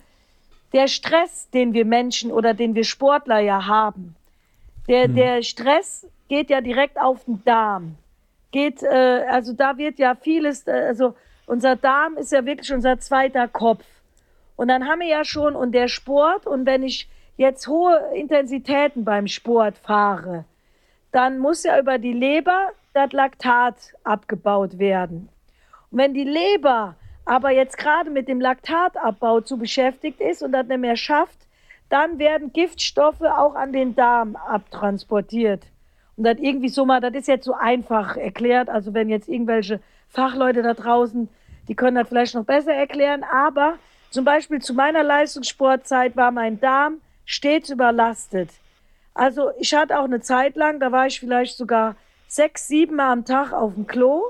der Stress, den wir Menschen oder den wir Sportler ja haben, der, mhm. der Stress geht ja direkt auf den Darm. Geht, äh, also da wird ja vieles, äh, also unser Darm ist ja wirklich unser zweiter Kopf. Und dann haben wir ja schon, und der Sport, und wenn ich jetzt hohe Intensitäten beim Sport fahre, dann muss ja über die Leber das Laktat abgebaut werden. Und wenn die Leber aber jetzt gerade mit dem Laktatabbau zu beschäftigt ist und das nicht mehr schafft, dann werden Giftstoffe auch an den Darm abtransportiert. Und das irgendwie so mal, das ist jetzt so einfach erklärt. Also wenn jetzt irgendwelche Fachleute da draußen, die können das vielleicht noch besser erklären, aber zum Beispiel zu meiner Leistungssportzeit war mein Darm stets überlastet. Also ich hatte auch eine Zeit lang, da war ich vielleicht sogar sechs, sieben Mal am Tag auf dem Klo.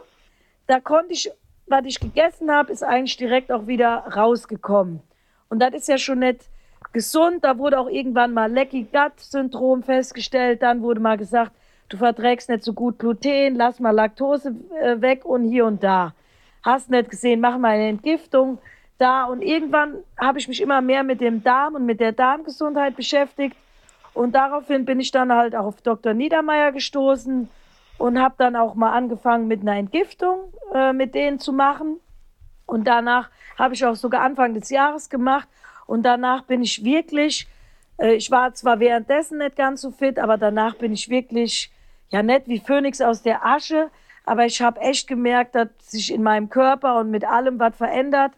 Da konnte ich, was ich gegessen habe, ist eigentlich direkt auch wieder rausgekommen. Und das ist ja schon nicht gesund. Da wurde auch irgendwann mal Lecky Gut Syndrom festgestellt. Dann wurde mal gesagt, du verträgst nicht so gut Gluten, lass mal Laktose äh, weg und hier und da. Hast nicht gesehen, mach mal eine Entgiftung da. Und irgendwann habe ich mich immer mehr mit dem Darm und mit der Darmgesundheit beschäftigt. Und daraufhin bin ich dann halt auch auf Dr. Niedermeyer gestoßen und habe dann auch mal angefangen mit einer Entgiftung äh, mit denen zu machen. Und danach habe ich auch sogar Anfang des Jahres gemacht. Und danach bin ich wirklich, äh, ich war zwar währenddessen nicht ganz so fit, aber danach bin ich wirklich, ja, nicht wie Phönix aus der Asche. Aber ich habe echt gemerkt, dass sich in meinem Körper und mit allem was verändert.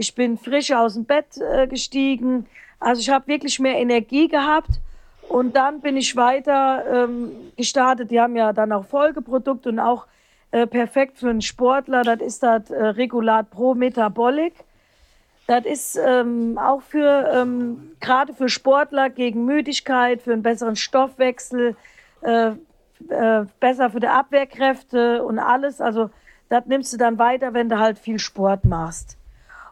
Ich bin frisch aus dem Bett äh, gestiegen. Also ich habe wirklich mehr Energie gehabt. Und dann bin ich weiter ähm, gestartet. Die haben ja dann auch Folgeprodukte und auch äh, perfekt für einen Sportler. Das ist das äh, Regulat Pro Metabolic. Das ist ähm, auch für ähm, gerade für Sportler gegen Müdigkeit, für einen besseren Stoffwechsel, äh, äh, besser für die Abwehrkräfte und alles. Also das nimmst du dann weiter, wenn du halt viel Sport machst.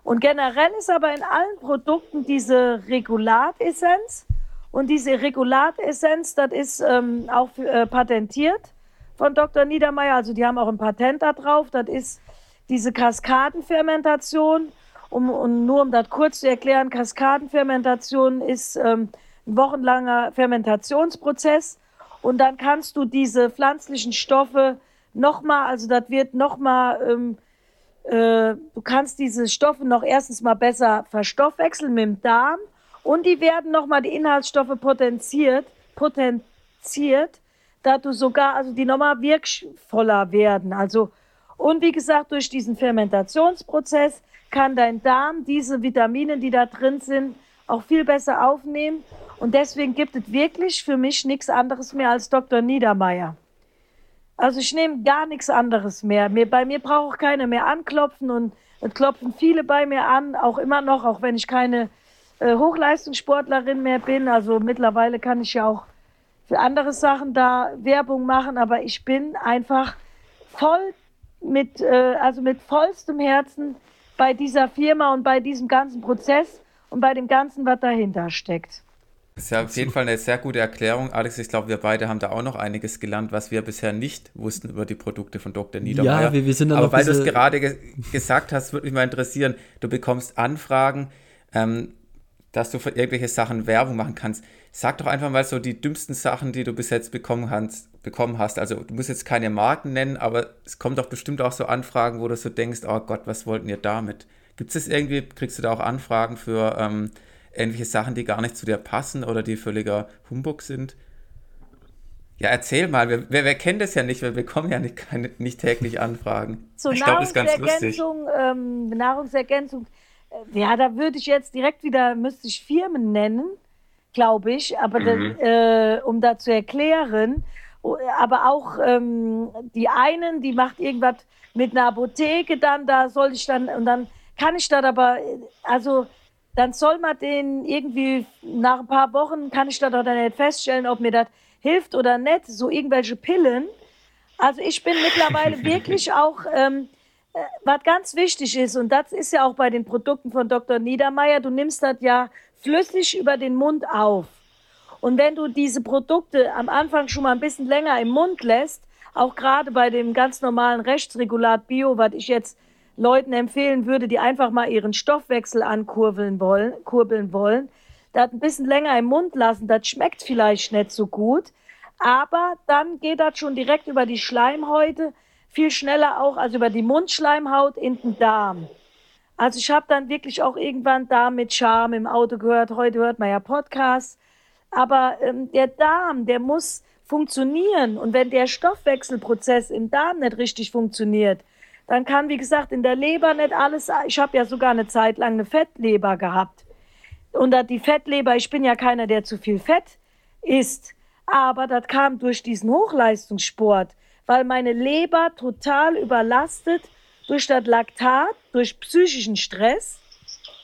Und generell ist aber in allen Produkten diese Regulatessenz. Und diese Regulatessenz, das ist ähm, auch äh, patentiert von Dr. Niedermeyer. Also die haben auch ein Patent da drauf. Das ist diese Kaskadenfermentation. Um, und nur um das kurz zu erklären, Kaskadenfermentation ist ähm, ein wochenlanger Fermentationsprozess und dann kannst du diese pflanzlichen Stoffe nochmal, also das wird nochmal, ähm, äh, du kannst diese Stoffe noch erstens mal besser verstoffwechseln mit dem Darm und die werden nochmal die Inhaltsstoffe potenziert, potenziert, da du sogar, also die nochmal wirkvoller werden. Also, und wie gesagt, durch diesen Fermentationsprozess kann dein Darm diese Vitamine, die da drin sind, auch viel besser aufnehmen. Und deswegen gibt es wirklich für mich nichts anderes mehr als Dr. Niedermeyer. Also ich nehme gar nichts anderes mehr. Mir, bei mir braucht keiner mehr anklopfen und es klopfen viele bei mir an, auch immer noch, auch wenn ich keine äh, Hochleistungssportlerin mehr bin. Also mittlerweile kann ich ja auch für andere Sachen da Werbung machen, aber ich bin einfach voll mit, äh, also mit vollstem Herzen bei dieser Firma und bei diesem ganzen Prozess und bei dem Ganzen, was dahinter steckt. Das ist ja auf jeden Fall eine sehr gute Erklärung. Alex, ich glaube, wir beide haben da auch noch einiges gelernt, was wir bisher nicht wussten über die Produkte von Dr. Niedermeyer. Ja, wir, wir sind dann Aber weil du es gerade ge gesagt hast, würde mich mal interessieren, du bekommst Anfragen, ähm, dass du für irgendwelche Sachen Werbung machen kannst. Sag doch einfach mal so die dümmsten Sachen, die du bis jetzt bekommen hast. Bekommen hast. Also du musst jetzt keine Marken nennen, aber es kommt doch bestimmt auch so Anfragen, wo du so denkst, oh Gott, was wollten ihr damit? Gibt es irgendwie, kriegst du da auch Anfragen für ähm, irgendwelche Sachen, die gar nicht zu dir passen oder die völliger Humbug sind? Ja, erzähl mal, wir, wir, wir kennen das ja nicht, wir bekommen ja nicht, keine, nicht täglich Anfragen. Zur ich glaube, das ist ganz lustig. Ähm, Nahrungsergänzung, ja, da würde ich jetzt direkt wieder, müsste ich Firmen nennen, glaube ich, aber mhm. das, äh, um da zu erklären, aber auch ähm, die einen, die macht irgendwas mit einer Apotheke, dann da soll ich dann, und dann kann ich das aber, also dann soll man den irgendwie nach ein paar Wochen, kann ich da doch dann nicht feststellen, ob mir das hilft oder nicht, so irgendwelche Pillen. Also ich bin mittlerweile wirklich auch, ähm, äh, was ganz wichtig ist, und das ist ja auch bei den Produkten von Dr. Niedermeyer, du nimmst das ja flüssig über den Mund auf. Und wenn du diese Produkte am Anfang schon mal ein bisschen länger im Mund lässt, auch gerade bei dem ganz normalen Rechtsregulat Bio, was ich jetzt Leuten empfehlen würde, die einfach mal ihren Stoffwechsel ankurbeln wollen, kurbeln wollen, das ein bisschen länger im Mund lassen, das schmeckt vielleicht nicht so gut, aber dann geht das schon direkt über die Schleimhäute, viel schneller auch als über die Mundschleimhaut in den Darm. Also ich habe dann wirklich auch irgendwann Darm mit Charme im Auto gehört, heute hört man ja Podcasts, aber ähm, der Darm, der muss funktionieren und wenn der Stoffwechselprozess im Darm nicht richtig funktioniert, dann kann, wie gesagt, in der Leber nicht alles. Ich habe ja sogar eine Zeit lang eine Fettleber gehabt. Und die Fettleber, ich bin ja keiner, der zu viel Fett isst. Aber das kam durch diesen Hochleistungssport, weil meine Leber total überlastet durch das Laktat, durch psychischen Stress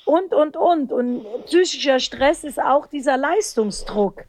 und, und, und. Und psychischer Stress ist auch dieser Leistungsdruck.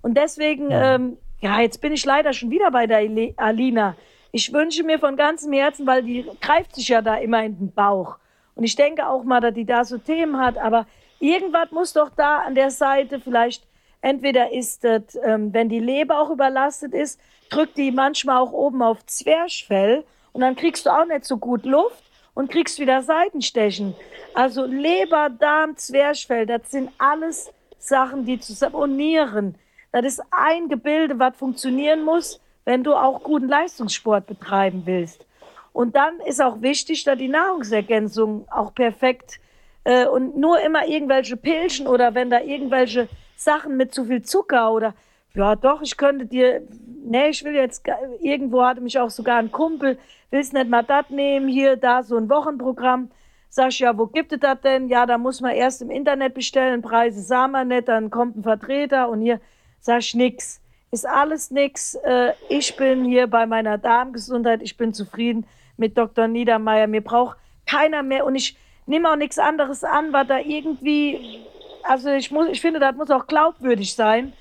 Und deswegen, ja, ähm, ja jetzt bin ich leider schon wieder bei der Alina. Ich wünsche mir von ganzem Herzen, weil die greift sich ja da immer in den Bauch. Und ich denke auch mal, dass die da so Themen hat, aber irgendwas muss doch da an der Seite vielleicht, entweder ist das, ähm, wenn die Leber auch überlastet ist, drückt die manchmal auch oben auf Zwerchfell und dann kriegst du auch nicht so gut Luft und kriegst wieder Seitenstechen. Also Leber, Darm, Zwerchfell, das sind alles Sachen, die zusammen, und Nieren. Das ist ein Gebilde, was funktionieren muss wenn du auch guten Leistungssport betreiben willst. Und dann ist auch wichtig, da die Nahrungsergänzung auch perfekt äh, und nur immer irgendwelche Pilchen oder wenn da irgendwelche Sachen mit zu viel Zucker oder ja doch, ich könnte dir, nee, ich will jetzt, irgendwo hatte mich auch sogar ein Kumpel, willst nicht mal das nehmen, hier, da so ein Wochenprogramm. Sag ich, ja, wo gibt es das denn? Ja, da muss man erst im Internet bestellen, Preise sah man nicht, dann kommt ein Vertreter und hier sag ich nix ist alles nix. Äh, ich bin hier bei meiner Darmgesundheit, ich bin zufrieden mit Dr. Niedermeyer. Mir braucht keiner mehr und ich nehme auch nichts anderes an, was da irgendwie, also ich muss, ich finde, das muss auch glaubwürdig sein.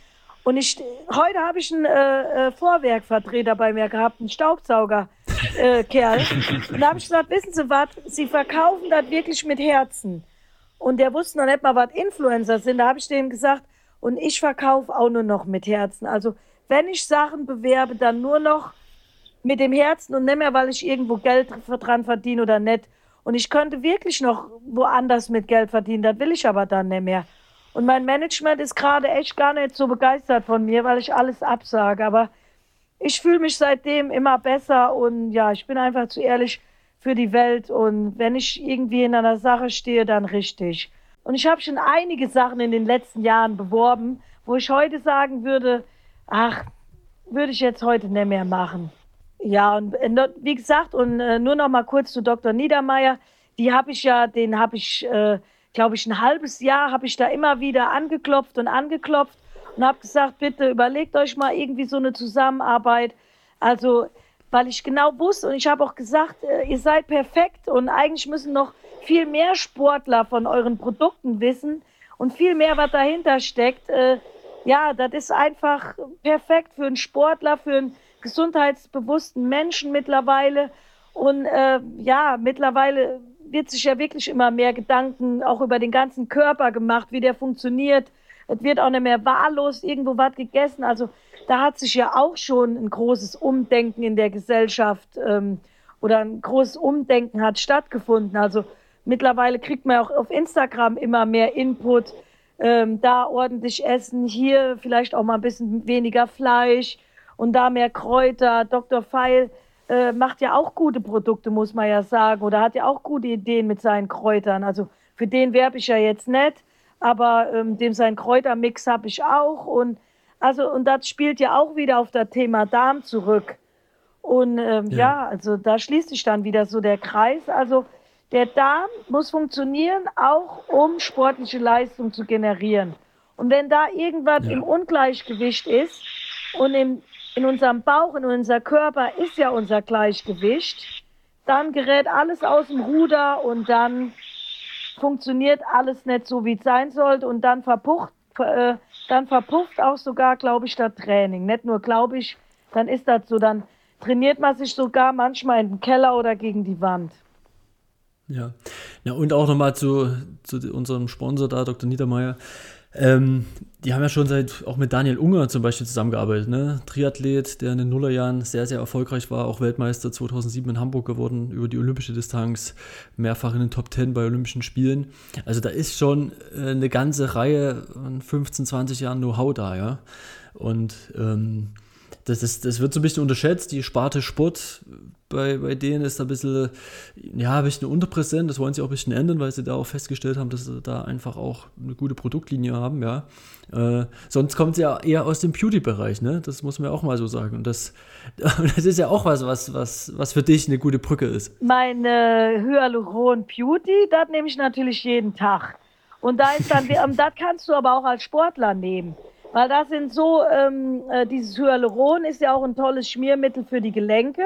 Und ich, heute habe ich einen äh, äh Vorwerkvertreter bei mir gehabt, einen Staubsaugerkerl. Äh, und da habe ich gesagt, wissen Sie was, Sie verkaufen das wirklich mit Herzen. Und der wusste noch nicht mal, was Influencer sind. Da habe ich dem gesagt, und ich verkaufe auch nur noch mit Herzen. Also wenn ich Sachen bewerbe, dann nur noch mit dem Herzen und nicht mehr, weil ich irgendwo Geld dran verdiene oder nicht. Und ich könnte wirklich noch woanders mit Geld verdienen, das will ich aber dann nicht mehr. Und mein Management ist gerade echt gar nicht so begeistert von mir, weil ich alles absage. Aber ich fühle mich seitdem immer besser und ja, ich bin einfach zu ehrlich für die Welt. Und wenn ich irgendwie in einer Sache stehe, dann richtig. Und ich habe schon einige Sachen in den letzten Jahren beworben, wo ich heute sagen würde, ach, würde ich jetzt heute nicht mehr machen. Ja, und äh, wie gesagt, und äh, nur noch mal kurz zu Dr. Niedermeyer. Die habe ich ja, den habe ich, äh, glaube ich, ein halbes Jahr habe ich da immer wieder angeklopft und angeklopft und habe gesagt, bitte überlegt euch mal irgendwie so eine Zusammenarbeit. Also, weil ich genau wusste und ich habe auch gesagt, äh, ihr seid perfekt und eigentlich müssen noch viel mehr Sportler von euren Produkten wissen und viel mehr, was dahinter steckt. Äh, ja, das ist einfach perfekt für einen Sportler, für einen gesundheitsbewussten Menschen mittlerweile. Und äh, ja, mittlerweile wird sich ja wirklich immer mehr Gedanken auch über den ganzen Körper gemacht, wie der funktioniert. Es wird auch nicht mehr wahllos irgendwo was gegessen. Also da hat sich ja auch schon ein großes Umdenken in der Gesellschaft ähm, oder ein großes Umdenken hat stattgefunden. Also mittlerweile kriegt man auch auf Instagram immer mehr Input. Ähm, da ordentlich essen, hier vielleicht auch mal ein bisschen weniger Fleisch und da mehr Kräuter. Dr. Feil äh, macht ja auch gute Produkte, muss man ja sagen, oder hat ja auch gute Ideen mit seinen Kräutern. Also für den werbe ich ja jetzt nicht, aber ähm, dem sein Kräutermix habe ich auch und also und das spielt ja auch wieder auf das Thema Darm zurück. Und ähm, ja. ja, also da schließt sich dann wieder so der Kreis. Also der Darm muss funktionieren, auch um sportliche Leistung zu generieren. Und wenn da irgendwas ja. im Ungleichgewicht ist und im in unserem Bauch, in unser Körper ist ja unser Gleichgewicht, dann gerät alles aus dem Ruder und dann funktioniert alles nicht so, wie es sein sollte und dann verpufft, äh, dann verpufft auch sogar, glaube ich, das Training. Nicht nur, glaube ich, dann ist das so, dann trainiert man sich sogar manchmal in den Keller oder gegen die Wand. Ja, ja und auch nochmal zu, zu unserem Sponsor da, Dr. Niedermeyer. Ähm, die haben ja schon seit auch mit Daniel Unger zum Beispiel zusammengearbeitet, ne? Triathlet, der in den Nullerjahren sehr, sehr erfolgreich war, auch Weltmeister 2007 in Hamburg geworden über die olympische Distanz, mehrfach in den Top 10 bei Olympischen Spielen. Also da ist schon äh, eine ganze Reihe von 15, 20 Jahren Know-how da, ja. Und ähm, das, das, das wird so ein bisschen unterschätzt. Die Sparte Sport bei, bei denen ist da ein bisschen, ja, ein bisschen unterpräsent. Das wollen sie auch ein bisschen ändern, weil sie da auch festgestellt haben, dass sie da einfach auch eine gute Produktlinie haben, ja. Äh, sonst kommt sie ja eher aus dem Beauty-Bereich, ne? Das muss man ja auch mal so sagen. Und das, das ist ja auch was, was, was, was für dich eine gute Brücke ist. Meine Hyaluron Beauty, das nehme ich natürlich jeden Tag. Und da ist dann, das kannst du aber auch als Sportler nehmen. Weil das sind so, ähm, äh, dieses Hyaluron ist ja auch ein tolles Schmiermittel für die Gelenke.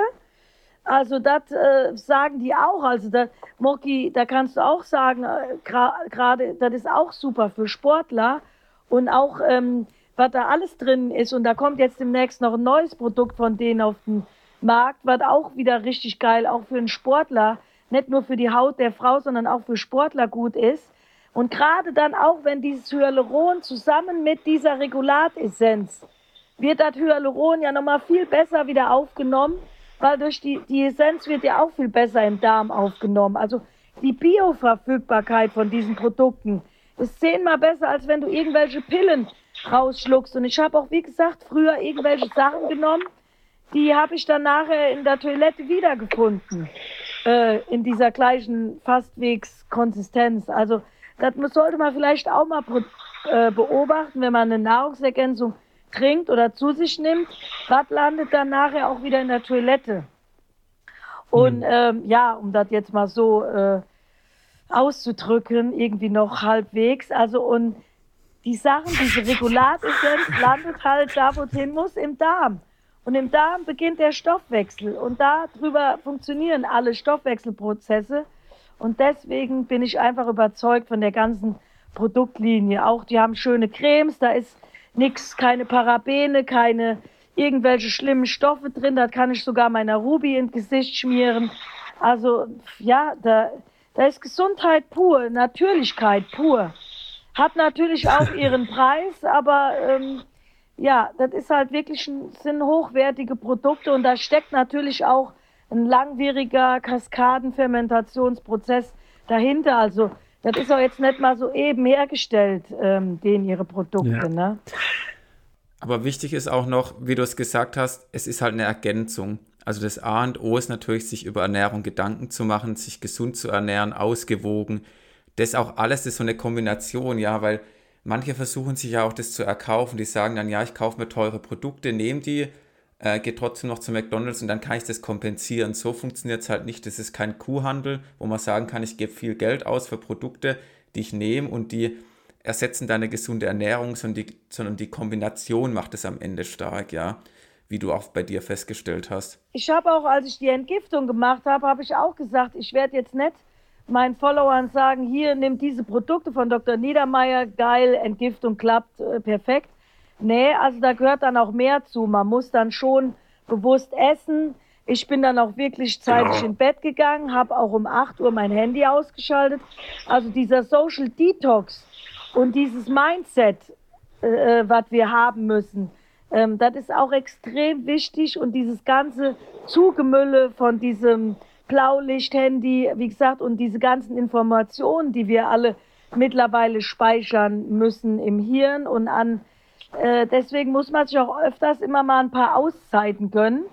Also das äh, sagen die auch. Also da, Moki, da kannst du auch sagen, äh, gerade das ist auch super für Sportler und auch ähm, was da alles drin ist. Und da kommt jetzt demnächst noch ein neues Produkt von denen auf den Markt, was auch wieder richtig geil, auch für einen Sportler, nicht nur für die Haut der Frau, sondern auch für Sportler gut ist. Und gerade dann auch, wenn dieses Hyaluron zusammen mit dieser Regulatessenz wird das Hyaluron ja nochmal viel besser wieder aufgenommen, weil durch die, die Essenz wird ja auch viel besser im Darm aufgenommen. Also die Bioverfügbarkeit von diesen Produkten ist zehnmal besser, als wenn du irgendwelche Pillen rausschluckst. Und ich habe auch, wie gesagt, früher irgendwelche Sachen genommen, die habe ich dann nachher in der Toilette wiedergefunden. Äh, in dieser gleichen Fastwegskonsistenz. Also das sollte man vielleicht auch mal äh, beobachten, wenn man eine Nahrungsergänzung trinkt oder zu sich nimmt. Was landet dann nachher auch wieder in der Toilette? Und mhm. ähm, ja, um das jetzt mal so äh, auszudrücken, irgendwie noch halbwegs. Also und die Sachen, diese Regulatessenz landet halt da, wo es hin muss, im Darm. Und im Darm beginnt der Stoffwechsel und darüber funktionieren alle Stoffwechselprozesse. Und deswegen bin ich einfach überzeugt von der ganzen Produktlinie. Auch die haben schöne Cremes, da ist nichts, keine Parabene, keine irgendwelche schlimmen Stoffe drin. Da kann ich sogar meiner Ruby ins Gesicht schmieren. Also ja, da, da ist Gesundheit pur, Natürlichkeit pur. Hat natürlich auch ihren Preis, aber ähm, ja, das ist halt wirklich ein, sind hochwertige Produkte und da steckt natürlich auch ein langwieriger Kaskadenfermentationsprozess dahinter. Also Das ist auch jetzt nicht mal so eben hergestellt, ähm, denen ihre Produkte, ja. ne? Aber wichtig ist auch noch, wie du es gesagt hast, es ist halt eine Ergänzung. Also das A und O ist natürlich, sich über Ernährung Gedanken zu machen, sich gesund zu ernähren, ausgewogen. Das auch alles ist so eine Kombination, ja, weil manche versuchen sich ja auch das zu erkaufen. Die sagen dann, ja, ich kaufe mir teure Produkte, nehme die, äh, gehe trotzdem noch zu McDonalds und dann kann ich das kompensieren. So funktioniert es halt nicht. Das ist kein Kuhhandel, wo man sagen kann, ich gebe viel Geld aus für Produkte, die ich nehme und die ersetzen deine gesunde Ernährung, sondern die, sondern die Kombination macht es am Ende stark, ja wie du auch bei dir festgestellt hast. Ich habe auch, als ich die Entgiftung gemacht habe, habe ich auch gesagt, ich werde jetzt nicht meinen Followern sagen, hier, nimm diese Produkte von Dr. Niedermeyer, geil, Entgiftung klappt, äh, perfekt. Nee, also da gehört dann auch mehr zu. Man muss dann schon bewusst essen. Ich bin dann auch wirklich zeitig genau. in Bett gegangen, habe auch um 8 Uhr mein Handy ausgeschaltet. Also dieser Social Detox und dieses Mindset, äh, äh was wir haben müssen, ähm, das ist auch extrem wichtig und dieses ganze Zugemülle von diesem Blaulicht-Handy, wie gesagt, und diese ganzen Informationen, die wir alle mittlerweile speichern müssen im Hirn und an. Äh, deswegen muss man sich auch öfters immer mal ein paar Auszeiten gönnen.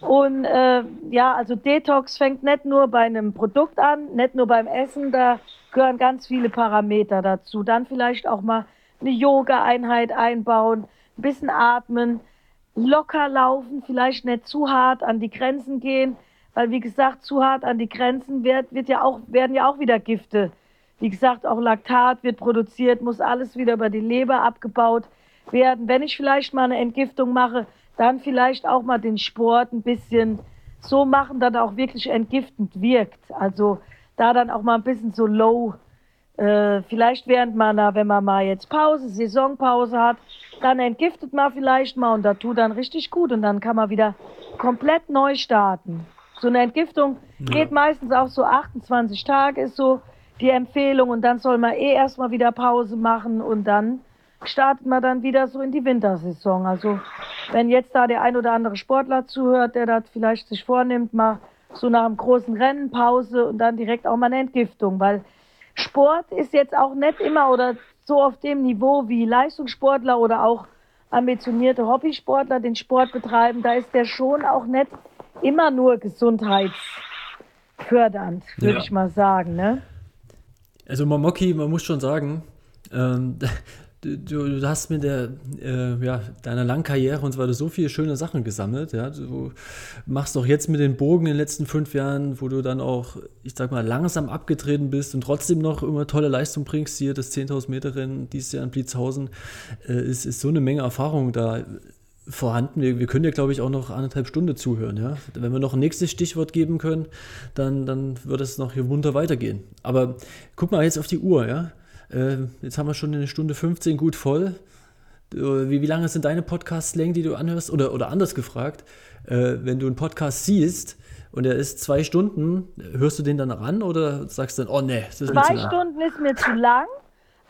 Und äh, ja, also Detox fängt nicht nur bei einem Produkt an, nicht nur beim Essen, da gehören ganz viele Parameter dazu. Dann vielleicht auch mal eine Yoga-Einheit einbauen, ein bisschen atmen, locker laufen, vielleicht nicht zu hart an die Grenzen gehen, weil wie gesagt, zu hart an die Grenzen wird, wird ja auch, werden ja auch wieder Gifte. Wie gesagt, auch Laktat wird produziert, muss alles wieder über die Leber abgebaut werden. Wenn ich vielleicht mal eine Entgiftung mache, dann vielleicht auch mal den Sport ein bisschen so machen, dass er auch wirklich entgiftend wirkt. Also da dann auch mal ein bisschen so low äh, vielleicht während man, wenn man mal jetzt Pause, Saisonpause hat, dann entgiftet man vielleicht mal und das tut dann richtig gut und dann kann man wieder komplett neu starten. So eine Entgiftung ja. geht meistens auch so 28 Tage, ist so die Empfehlung und dann soll man eh erstmal wieder Pause machen und dann startet man dann wieder so in die Wintersaison. Also wenn jetzt da der ein oder andere Sportler zuhört, der das vielleicht sich vornimmt, mal so nach einem großen Rennen Pause und dann direkt auch mal eine Entgiftung, weil Sport ist jetzt auch nicht immer oder so auf dem Niveau wie Leistungssportler oder auch ambitionierte Hobbysportler den Sport betreiben. Da ist der schon auch nicht immer nur gesundheitsfördernd, würde ja. ich mal sagen. Ne? Also Mamoki, man muss schon sagen, ähm, du, du, hast mit der, äh, ja, deiner langen Karriere und so so viele schöne Sachen gesammelt. Ja? Du machst auch jetzt mit den Bogen in den letzten fünf Jahren, wo du dann auch, ich sag mal, langsam abgetreten bist und trotzdem noch immer tolle Leistung bringst. Hier das 10.000 Meter Rennen dieses Jahr in Blitzhausen äh, ist, ist so eine Menge Erfahrung da vorhanden. Wir, wir können ja, glaube ich, auch noch anderthalb Stunden zuhören. Ja? Wenn wir noch ein nächstes Stichwort geben können, dann, dann wird es noch hier munter weitergehen. Aber guck mal jetzt auf die Uhr, ja. Äh, jetzt haben wir schon eine Stunde 15 gut voll. Wie, wie lange sind deine Podcast-Längen, die du anhörst? Oder, oder anders gefragt, äh, wenn du einen Podcast siehst und er ist zwei Stunden, hörst du den dann ran oder sagst du dann, oh nee, das ist Zwei Stunden ist mir zu lang,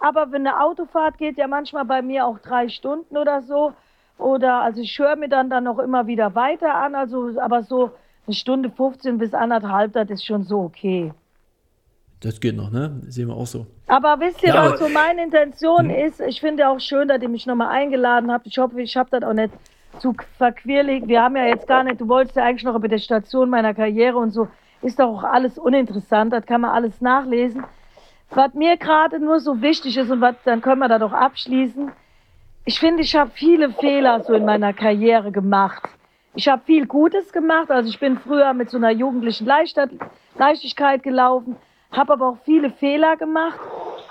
aber wenn eine Autofahrt geht, ja manchmal bei mir auch drei Stunden oder so. Oder also ich höre mir dann dann noch immer wieder weiter an, also aber so eine Stunde 15 bis anderthalb, das ist schon so okay. Das geht noch, ne? sehen wir auch so. Aber wisst ihr, ja, was so meine Intention hm? ist? Ich finde auch schön, dass ihr mich nochmal eingeladen habt. Ich hoffe, ich habe das auch nicht zu verquirlig. Wir haben ja jetzt gar nicht, du wolltest ja eigentlich noch über die Station meiner Karriere und so. Ist doch auch alles uninteressant, das kann man alles nachlesen. Was mir gerade nur so wichtig ist und was, dann können wir da doch abschließen. Ich finde, ich habe viele Fehler so in meiner Karriere gemacht. Ich habe viel Gutes gemacht. Also ich bin früher mit so einer jugendlichen Leichtigkeit gelaufen habe aber auch viele Fehler gemacht.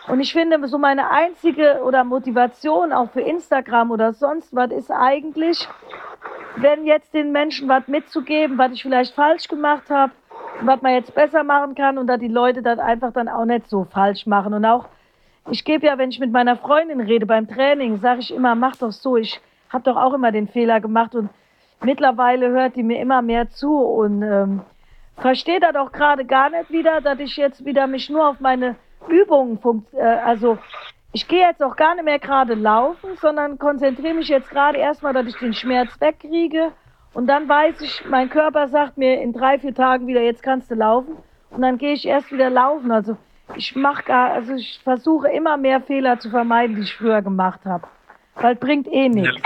Und ich finde, so meine einzige oder Motivation auch für Instagram oder sonst was ist eigentlich, wenn jetzt den Menschen was mitzugeben, was ich vielleicht falsch gemacht habe, was man jetzt besser machen kann und dass die Leute das einfach dann auch nicht so falsch machen. Und auch, ich gebe ja, wenn ich mit meiner Freundin rede beim Training, sage ich immer, mach doch so. Ich habe doch auch immer den Fehler gemacht und mittlerweile hört die mir immer mehr zu und ähm, verstehe das auch gerade gar nicht wieder, dass ich jetzt wieder mich nur auf meine Übungen, äh, also ich gehe jetzt auch gar nicht mehr gerade laufen, sondern konzentriere mich jetzt gerade erstmal, dass ich den Schmerz wegkriege. Und dann weiß ich, mein Körper sagt mir in drei, vier Tagen wieder, jetzt kannst du laufen. Und dann gehe ich erst wieder laufen. Also ich mache gar, also ich versuche immer mehr Fehler zu vermeiden, die ich früher gemacht habe. Weil bringt eh nichts.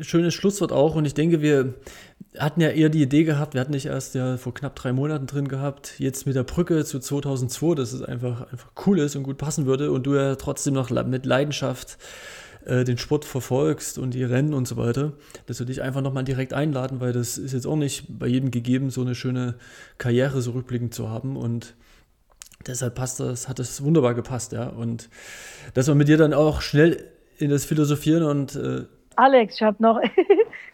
Schönes Schlusswort auch und ich denke, wir hatten ja eher die Idee gehabt, wir hatten nicht erst ja vor knapp drei Monaten drin gehabt, jetzt mit der Brücke zu 2002, dass es einfach, einfach cool ist und gut passen würde und du ja trotzdem noch mit Leidenschaft äh, den Sport verfolgst und die Rennen und so weiter, dass wir dich einfach nochmal direkt einladen, weil das ist jetzt auch nicht bei jedem gegeben, so eine schöne Karriere so rückblickend zu haben und deshalb passt das, hat das wunderbar gepasst, ja. Und dass wir mit dir dann auch schnell in das Philosophieren und äh Alex, ich habe noch,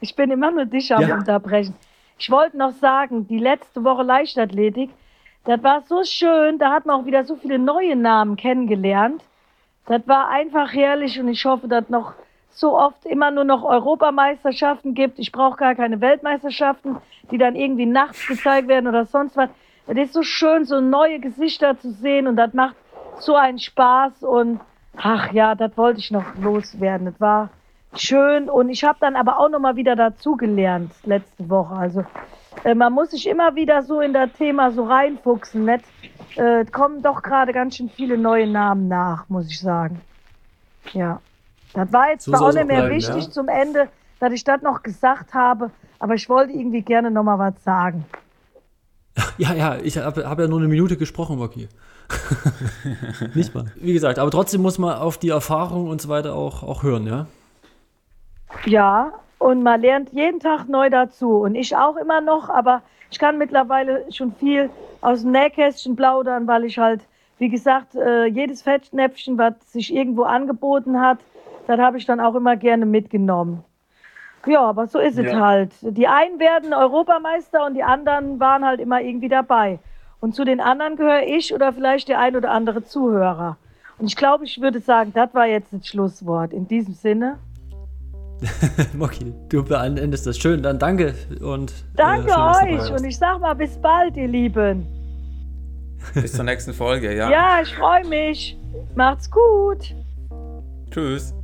ich bin immer nur dich am ja. Unterbrechen. Ich wollte noch sagen, die letzte Woche Leichtathletik, das war so schön, da hat man auch wieder so viele neue Namen kennengelernt. Das war einfach herrlich und ich hoffe, dass noch so oft immer nur noch Europameisterschaften gibt. Ich brauche gar keine Weltmeisterschaften, die dann irgendwie nachts gezeigt werden oder sonst was. Es ist so schön, so neue Gesichter zu sehen und das macht so einen Spaß und ach ja, das wollte ich noch loswerden. Das war schön und ich habe dann aber auch noch mal wieder dazugelernt letzte Woche. Also äh, man muss sich immer wieder so in das Thema so reinfuchsen. Nicht? Äh, kommen doch gerade ganz schön viele neue Namen nach, muss ich sagen. Ja, das war jetzt so zwar auch nicht mehr bleiben, wichtig ja? zum Ende, dass ich das noch gesagt habe, aber ich wollte irgendwie gerne noch mal was sagen. Ja, ja, ich habe hab ja nur eine Minute gesprochen, Rocky. Nicht mal. Wie gesagt, aber trotzdem muss man auf die Erfahrung und so weiter auch, auch hören, ja? Ja, und man lernt jeden Tag neu dazu. Und ich auch immer noch, aber ich kann mittlerweile schon viel aus dem Nähkästchen plaudern, weil ich halt, wie gesagt, äh, jedes Fettnäpfchen, was sich irgendwo angeboten hat, das habe ich dann auch immer gerne mitgenommen. Ja, aber so ist ja. es halt. Die einen werden Europameister und die anderen waren halt immer irgendwie dabei. Und zu den anderen gehöre ich oder vielleicht der ein oder andere Zuhörer. Und ich glaube, ich würde sagen, das war jetzt das Schlusswort. In diesem Sinne. Moki, du beendest das schön. Dann danke und. Äh, danke äh, euch und ich sag mal bis bald, ihr Lieben. Bis zur nächsten Folge, ja. Ja, ich freue mich. Macht's gut. Tschüss.